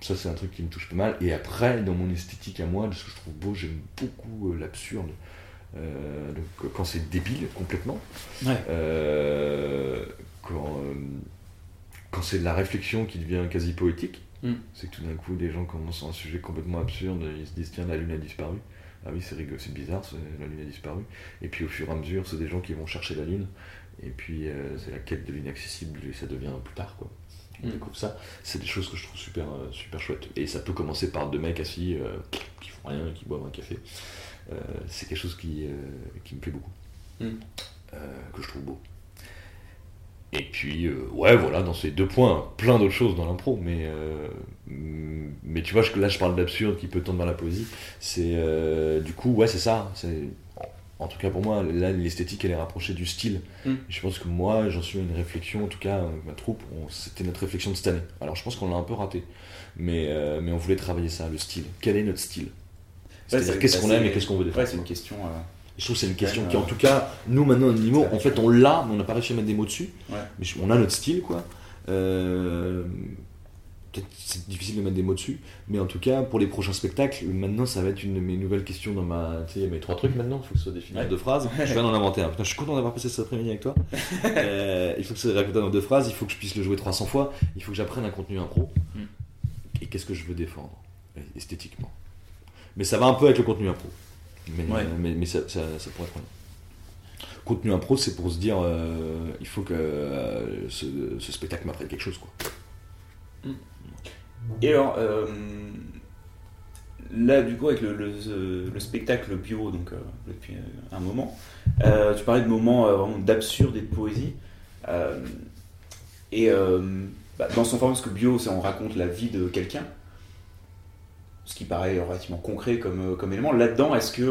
Ça, c'est un truc qui me touche pas mal. Et après, dans mon esthétique à moi, de ce que je trouve beau, j'aime beaucoup euh, l'absurde. Euh, donc, euh, quand c'est débile complètement, Ouais. euh, quand, euh, quand c'est de la réflexion qui devient quasi poétique, Mm. c'est que tout d'un coup, des gens commencent un sujet complètement absurde, ils se disent tiens, la lune a disparu. Ah oui, c'est rigolo, c'est bizarre, la lune a disparu. Et puis au fur et à mesure, c'est des gens qui vont chercher la lune. Et puis c'est la quête de l'inaccessible et ça devient plus tard quoi. On Mm. découvre ça. C'est des choses que je trouve super, euh, super chouettes. Et ça peut commencer par deux mecs assis euh, qui font rien, qui boivent un café. Euh, c'est quelque chose qui, qui me plaît beaucoup, Mm. Euh, que je trouve beau. Et puis, ouais, voilà, dans ces deux points, plein d'autres choses dans l'impro, mais, mais tu vois, là je parle d'absurde qui peut tendre vers la poésie. C'est du coup, ouais, c'est ça. C'est, en tout cas pour moi, là, l'esthétique elle est rapprochée du style. Mm. Je pense que moi, j'en suis à une réflexion, en tout cas, avec ma troupe, c'était notre réflexion de cette année. Alors je pense qu'on l'a un peu raté, mais, euh, mais on voulait travailler ça, le style. Quel est notre style? C'est-à-dire c'est- qu'est-ce qu'on aime et qu'est-ce qu'on veut défendre. Ouais, c'est une question. euh, Je trouve que c'est une question qui, en tout cas, nous maintenant, C'est en fait, on l'a, mais on n'a pas réussi à mettre des mots dessus. Ouais. Mais on a notre style, quoi. Euh, c'est difficile de mettre des mots dessus, mais en tout cas, pour les prochains spectacles, maintenant, ça va être une de mes nouvelles questions dans ma. Tu sais, il y a mes trois trucs maintenant, il faut que ce soit défini en Ouais. deux phrases. Je viens d'en inventer un. Putain, je suis content d'avoir passé cet après-midi avec toi. [laughs] Euh, il faut que ce soit répété en deux phrases, il faut que je puisse le jouer 300 fois, il faut que j'apprenne un contenu impro. Mm. Et qu'est-ce que je veux défendre, euh, esthétiquement? Mais ça va un peu avec le contenu impro. Mais, Ouais. euh, mais, mais ça, ça, ça pourrait être bien. Contenu impro, c'est pour se dire, euh, il faut que euh, ce, ce spectacle m'apprenne quelque chose. Quoi. Et alors, euh, là, du coup, avec le, le- le spectacle bio, donc euh, depuis euh, un moment, tu parlais de moments vraiment d'absurde et de poésie. Et bah, dans son format, parce que bio, c'est on raconte la vie de quelqu'un, ce qui paraît relativement concret comme, comme élément. Là-dedans, est-ce qu'il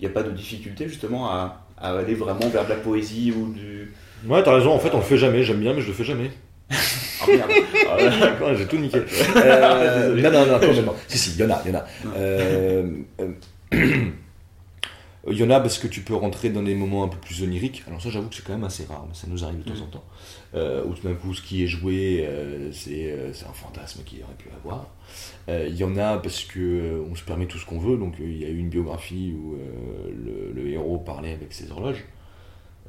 n'y a pas de difficulté justement à, à aller vraiment vers de la poésie ou du. Ouais, t'as raison, en fait, on le fait jamais. J'aime bien, mais je le fais jamais. Ah merde Ah, [laughs] J'ai tout niqué. [laughs] Euh, non, non, non, quand même. Si, si, il y en a, il y en a. Euh, euh, Il y en a parce que tu peux rentrer dans des moments un peu plus oniriques. Alors ça, j'avoue que c'est quand même assez rare, mais ça nous arrive de temps Mm. en temps. Euh, où tout d'un coup, ce qui est joué, euh, c'est euh, un fantasme qu'il aurait pu avoir. Euh, Il y en a parce que euh, on se permet tout ce qu'on veut. Donc euh, il y a eu une biographie où euh, le, le héros parlait avec ses horloges.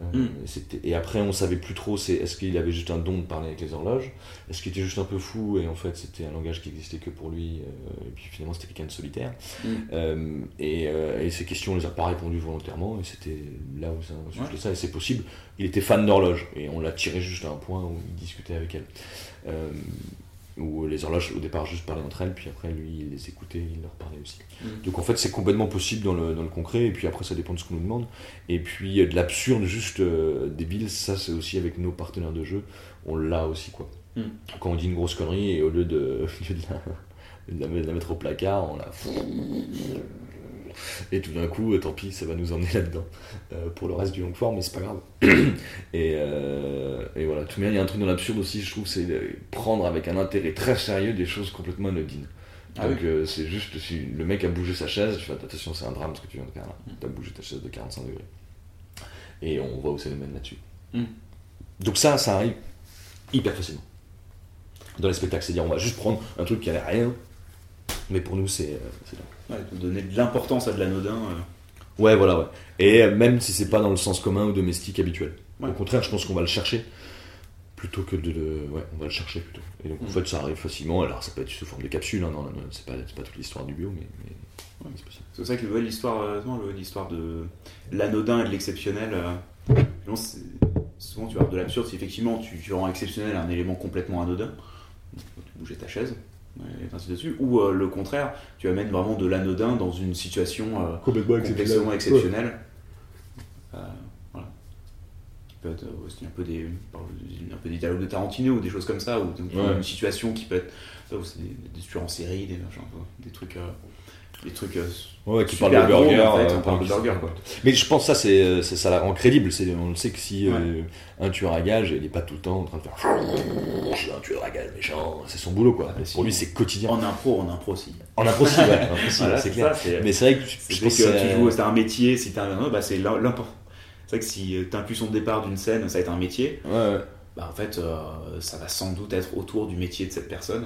Euh, Mm. c'était- Et après, on savait plus trop. C'est est-ce qu'il avait juste un don de parler avec les horloges Est-ce qu'il était juste un peu fou et en fait c'était un langage qui existait que pour lui euh, Et puis finalement c'était quelqu'un de solitaire. Mm. Euh, et, euh, et ces questions, on les a pas répondu volontairement, et c'était là où ça a soufflé Ouais. ça, et c'est possible. Il était fan d'horloge, et on l'a tiré juste à un point où il discutait avec elle. Euh, où les horloges, au départ, juste parlaient entre elles, puis après, lui, il les écoutait, il leur parlait aussi. Mm. Donc en fait, c'est complètement possible dans le, dans le concret, et puis après, ça dépend de ce qu'on nous demande. Et puis, euh, de l'absurde, juste euh, débile, ça, c'est aussi avec nos partenaires de jeu, on l'a aussi, quoi. Mm. Quand on dit une grosse connerie, et au lieu de [laughs] la- de la mettre au placard, on la et tout d'un coup, tant pis, ça va nous emmener là-dedans euh, pour le reste du long form, mais c'est pas grave. [clears throat] et, euh, et voilà, tout même, il y a un truc dans l'absurde aussi, je trouve, c'est prendre avec un intérêt très sérieux des choses complètement anodines. Ah Donc euh, c'est juste si le mec a bougé sa chaise, je fais attention, c'est un drame ce que tu viens de faire là. Mm. T'as bougé ta chaise de 45 degrés. Et on voit où ça nous mène là-dessus. Mm. Donc ça, ça arrive hyper facilement. Dans les spectacles, c'est-à-dire on va juste prendre un truc qui a l'air rien, mais pour nous c'est euh. Ouais, de donner de l'importance à de l'anodin. euh. Ouais, voilà, ouais. Et même si c'est pas dans le sens commun ou domestique habituel. Ouais. Au contraire, je pense qu'on va le chercher plutôt que de le. Ouais, on va le chercher plutôt. Et donc en Mm. fait, ça arrive facilement. Alors ça peut être sous forme de capsule, hein, non, non, non, c'est pas, toute l'histoire du bio, mais, mais ouais, c'est ça que l'histoire, euh, le- l'histoire de l'anodin et de l'exceptionnel, euh, souvent tu parles de l'absurde, si effectivement tu, tu rends exceptionnel un élément complètement anodin, tu bouger ta chaise, et ainsi de suite, ou euh, le contraire, tu amènes vraiment de l'anodin dans une situation euh, Complètement complètement exceptionnelle. Euh, voilà. Qui peut être aussi un peu des, un peu des dialogues de Tarantino ou des choses comme ça, ou Ouais. une situation qui peut être, c'est des, des tueurs en série, des, machins, des trucs, euh, des trucs euh, Ouais, qui Super parle de burger. en fait, euh, on parle de burger, quoi. Mais je pense que ça, c'est, c'est- ça la rend crédible. On le sait que si euh, un tueur à gage, il est pas tout le temps en train de faire Je suis un tueur à gage méchant, c'est son boulot quoi. Ah, si. Pour lui, c'est quotidien. En impro, en impro aussi. En impro, si, ouais, [laughs] Voilà, c'est clair. ça, Mais c'est vrai que je C'est pense que que tu joues, c'est un métier, si t'as un, bah c'est. C'est vrai que si tu impulses au départ d'une scène, ça va être un métier, Ouais, ouais. bah en fait, euh, ça va sans doute être autour du métier de cette personne.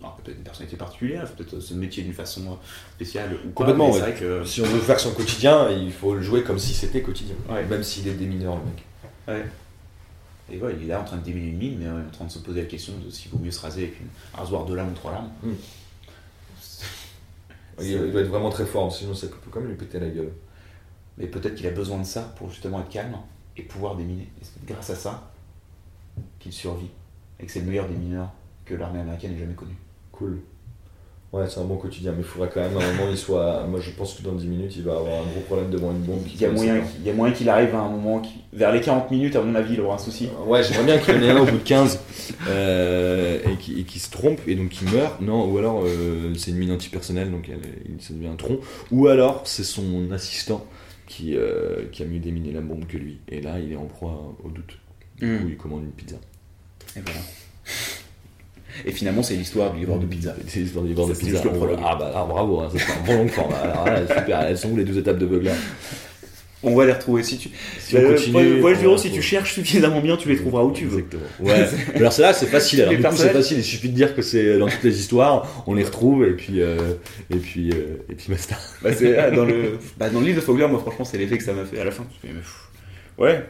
Peut-être une personnalité particulière, peut-être ce métier d'une façon euh, spéciale ou quoi, Complètement, ouais. vrai que. Si on veut faire son quotidien, il faut le jouer comme si c'était quotidien. Ouais. Même s'il est démineur, le mec. Ouais. Et ouais, il est là en train de démêler une mine, mais en train de se poser la question de s'il vaut mieux se raser avec une, un rasoir deux lames ou trois lames. Mm. C'est- [laughs] Il, il doit être vraiment très fort, sinon ça peut quand même lui péter la gueule. Mais peut-être qu'il a besoin de ça pour justement être calme et pouvoir déminer. Et c'est grâce à ça qu'il survit. Et que c'est le meilleur démineur que l'armée américaine ait jamais connu. Cool. Ouais, c'est un bon quotidien, mais il faudrait quand même à un moment il soit. Moi je pense que dans 10 minutes il va avoir un gros problème de moins une bombe. Il y a moyen, il y a moyen qu'il arrive à un moment qui, vers les 40 minutes à mon avis il aura un souci. Ouais, j'aimerais bien qu'il y en ait un au bout de 15 euh, et qui, se trompe et donc qui meurt. Non, ou alors euh, c'est une mine antipersonnelle donc elle, il, ça devient un tronc. Ou alors c'est son assistant qui, euh, qui a mieux déminé la bombe que lui. Et là il est en proie au doute. Hmm. coup, il commande une pizza. Et voilà. Et finalement c'est l'histoire du livreur de pizza. C'est l'histoire du livreur de c'est pizza. le prologue. Ah bah ah, bravo, hein, ça c'est un bon long forme. Alors là, [laughs] super, elles sont où les deux étapes de Bugler On va les retrouver si tu. Si on Euh, continue, héros, va si tu cherches suffisamment bien, tu les trouveras où tu veux. Exactement. Ouais. [laughs] Alors c'est facile. Alors Les du coup, c'est facile. Il suffit de dire que c'est dans toutes les histoires, on les retrouve et puis euh, et puis euh, et puis basta. Bah, c'est, ah, dans, le, [laughs] bah, dans le livre de Fogler, moi franchement, c'est l'effet que ça m'a fait à la fin. Ouais.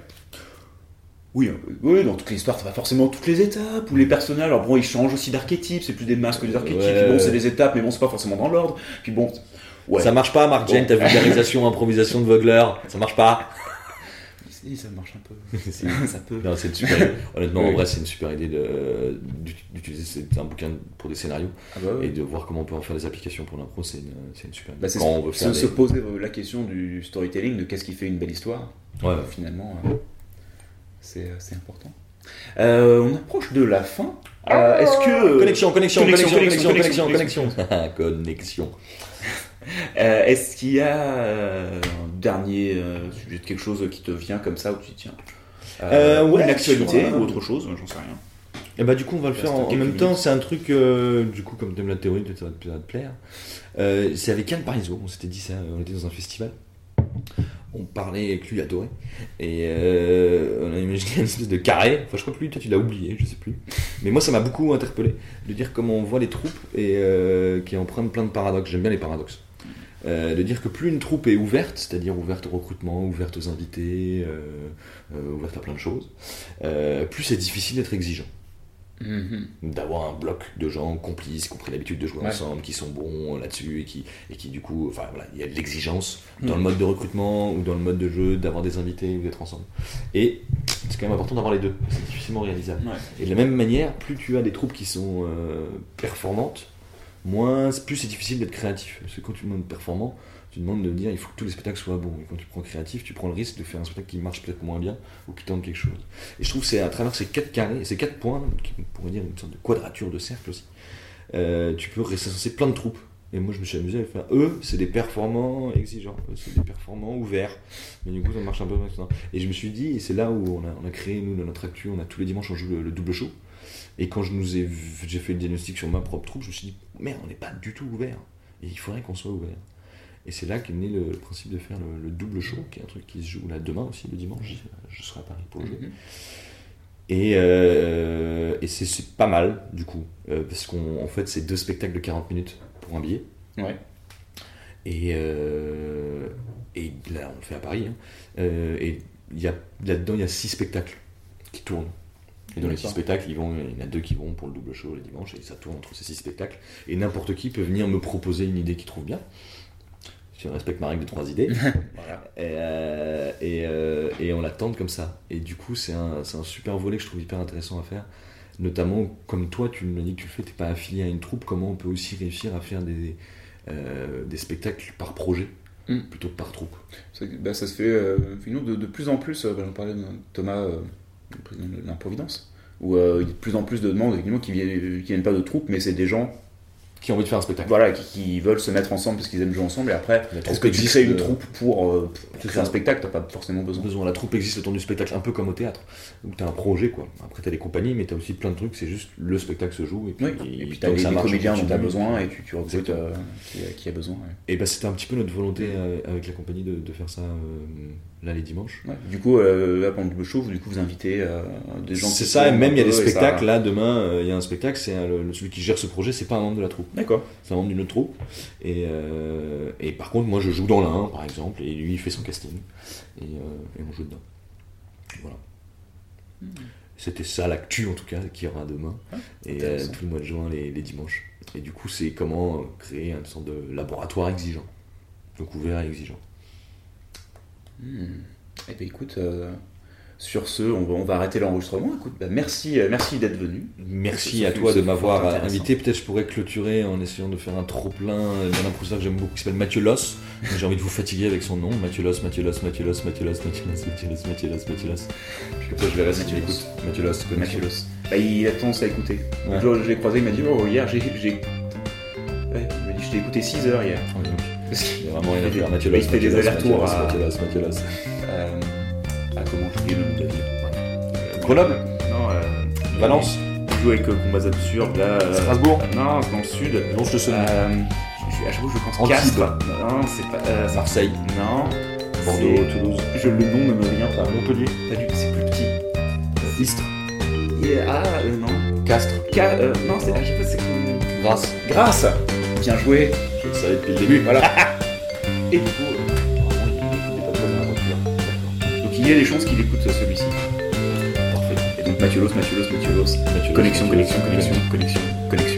Oui, euh, oui, dans toutes les histoires, t'as pas forcément toutes les étapes, ou les personnages, alors bon, ils changent aussi d'archétype, c'est plus des masques que des archétypes, Ouais. puis bon, c'est des étapes, mais bon, c'est pas forcément dans l'ordre, puis bon, ouais. Ça marche pas, Mark Bon. Jane, ta vulgarisation, [laughs] improvisation de Vogler. Ça marche pas. Si, ça marche un peu. [laughs] Si. ça peut. Non, c'est une super idée. [laughs] Honnêtement, en Oui. vrai, c'est une super idée d'utiliser c'est un bouquin pour des scénarios Ah bah, ouais. et de voir comment on peut en faire des applications pour l'impro. C'est une, c'est une super idée. Bah, Quand on veut se, poser euh, la question du storytelling, de qu'est-ce qui fait une belle histoire. Ouais. Finalement, euh, c'est euh, c'est important. Euh, on approche de la fin. Euh, Est-ce que. Connexion, connexion, connexion, connexion, connexion, connexion, connexion, connexion. [laughs] euh, Est-ce qu'il y a un dernier sujet de quelque chose qui te vient comme ça où tu dis tiens Euh, ouais, une actualité ou autre chose, j'en sais rien. Et bah du coup on va le faire en, même temps, c'est un truc, euh, du coup comme t'aimes la théorie, peut-être ça va te- plaire. Euh, c'est avec Yann Parizeau, on s'était dit ça, on était dans un festival. On parlait avec lui, il adorait. Et euh, on a imaginé une espèce de carré. Enfin, je crois que lui, toi, tu l'as oublié, je sais plus. Mais moi, ça m'a beaucoup interpellé de dire comment on voit les troupes et euh, qui empruntent plein de paradoxes. J'aime bien les paradoxes. Euh, de dire que plus une troupe est ouverte, c'est-à-dire ouverte au recrutement, ouverte aux invités, ouverte à plein de choses, plus c'est difficile d'être exigeant d'avoir un bloc de gens complices qui ont pris l'habitude de jouer Ouais. ensemble, qui sont bons là-dessus et qui, et qui du coup, enfin voilà, il y a de l'exigence dans Mm. le mode de recrutement ou dans le mode de jeu, d'avoir des invités ou d'être ensemble. Et c'est quand même important d'avoir les deux, c'est difficilement réalisable. Ouais. Et de la même manière, plus tu as des troupes qui sont euh, performantes, moins, plus c'est difficile d'être créatif. Parce que quand tu demandes performant, tu demandes de dire il faut que tous les spectacles soient bons. Et quand tu prends créatif, tu prends le risque de faire un spectacle qui marche peut-être moins bien ou qui tente quelque chose. Et je trouve que c'est à travers ces quatre carrés, ces quatre points, qui pourrait dire une sorte de quadrature de cercle aussi, euh, tu peux recenser plein de troupes. Et moi je me suis amusé à faire. Eux, c'est des performants exigeants, c'est des performants ouverts. Mais du coup, ça marche un peu maintenant. Et je me suis dit, et c'est là où on a, créé, nous, dans notre actu, on a tous les dimanches, on joue le, le double show. Et quand ai j'ai fait le diagnostic sur ma propre troupe, je me suis dit, merde, on n'est pas du tout ouvert. Et il faudrait qu'on soit ouvert. Et c'est là qu'est né le, le principe de faire le, le double show, qui est un truc qui se joue là demain aussi, le dimanche. Je serai à Paris pour le jouer. Mhm. Et, euh, et c'est- pas mal, du coup, euh, parce qu'en en fait, c'est deux spectacles de 40 minutes pour un billet. Ouais. Et, euh, et là, on le fait à Paris. hein. Et là-dedans, il y a six spectacles qui tournent. Et dans les six spectacles, ils vont, il y en a deux qui vont pour le double show le dimanche, et ça tourne entre ces six spectacles. Et n'importe qui peut venir me proposer une idée qu'il trouve bien. On respecte ma règle de trois idées. [laughs] Voilà. Et, euh, et, euh, et on la tente comme ça. Et du coup, c'est un, c'est un super volet que je trouve hyper intéressant à faire. Notamment, comme toi, tu me dis que tu le fais, tu pas affilié à une troupe, comment on peut aussi réussir à faire des, euh, des spectacles par projet Mm. plutôt que par troupe? Ça, bah, ça se fait euh, finalement, de, de plus en plus, bah, j'en parlais de Thomas, euh, le président de l'improvidence, où euh, il y a de plus en plus de demandes qui viennent, qui viennent pas de troupes, mais c'est des gens Qui ont envie de faire un spectacle. voilà, qui, qui veulent se mettre ensemble parce qu'ils aiment jouer ensemble, et après, est-ce que tu crées une euh, troupe pour, euh, pour c'est créer un spectacle T'as pas forcément besoin. besoin. La troupe existe le temps du spectacle, un peu comme au théâtre. Donc tu as un projet, quoi. Après, tu as des compagnies, mais tu as aussi plein de trucs, c'est juste le spectacle se joue. Et puis, Oui, et puis t'as marche, on comédiens dont t'as besoin, et tu, tu recrutes euh, qui, qui a besoin. ouais. Et bah, c'était un petit peu notre volonté euh, avec la compagnie de, de faire ça euh, là les dimanches. Ouais. Du coup, euh, là, pendant le show, vous, du coup, vous invitez euh, des gens C'est qui ça, et même il y a des ça- spectacles. Là, demain, euh, il y a un spectacle, c'est celui qui gère ce projet, c'est pas un membre de la troupe, D'accord. c'est un membre d'une autre troupe. Et, euh, et par contre, moi je joue dans l'un, par exemple, et lui il fait son casting. Et, euh, et on joue dedans. Voilà. C'était ça l'actu en tout cas, qu'il y aura demain. Ah, et euh, tout le mois de juin, les, les dimanches. Et du coup, c'est comment créer une sorte de laboratoire exigeant. Donc ouvert et exigeant. Hmm. Eh ben écoute, euh, Sur ce, on va, on va arrêter l'enregistrement. Écoute, bah, merci, euh, merci d'être venu. Merci à toi de m'avoir intéressant. invité. Peut-être je pourrais clôturer en essayant de faire un trop-plein d'un improvisateur que j'aime beaucoup qui s'appelle Mathieu Loss. J'ai envie de vous fatiguer avec son nom. Mathieu Loss, Mathieu Loss, Mathieu Loss, Mathieu Loss, Mathieu Loss, Mathieu Loss, Mathieu Loss, Mathieu Loss. Puis comme ça, je verrai si tu Mathieu l'écoutes. Mathieu Loss, Mathieu Loss. Bah, il a tendance à écouter. Ouais. Je l'ai croisé, il m'a dit Oh, hier, j'ai. Ouais, il m'a dit Je t'ai écouté 6 heures hier. Donc, Parce Il y a vraiment rien à Il faire. Mathieu il Loss, fait des allers-retours Mathieu Loss, à- Mathieu. Euh, ah, comment je dis le nom de la ville. Grenoble Non, euh, Valence Il joue avec euh, Combats Absurdes là. euh, Strasbourg Non, dans le sud. Non, je te sonne. Euh, à chaque fois, je pense. Castres. Non, c'est pas. euh, Marseille, Non. Bordeaux, Toulouse, Je, le nom ne me vient pas. Montpellier, Pas du c'est plus petit. Istres, ah, euh, non. Castres, Ca- euh, non, c'est. je sais pas, c'est. Grasse. Grâce Bien joué le savais depuis le début. Voilà. [laughs] Et du coup, euh, Apparemment, il des podcasts dans la voiture. Donc il y a des chances qu'il écoute celui-ci. Parfait. Et donc Mathieu Loss, Mathieu Loss, Mathieu Loss, Connexion, connexion, connexion, connexion, connexion.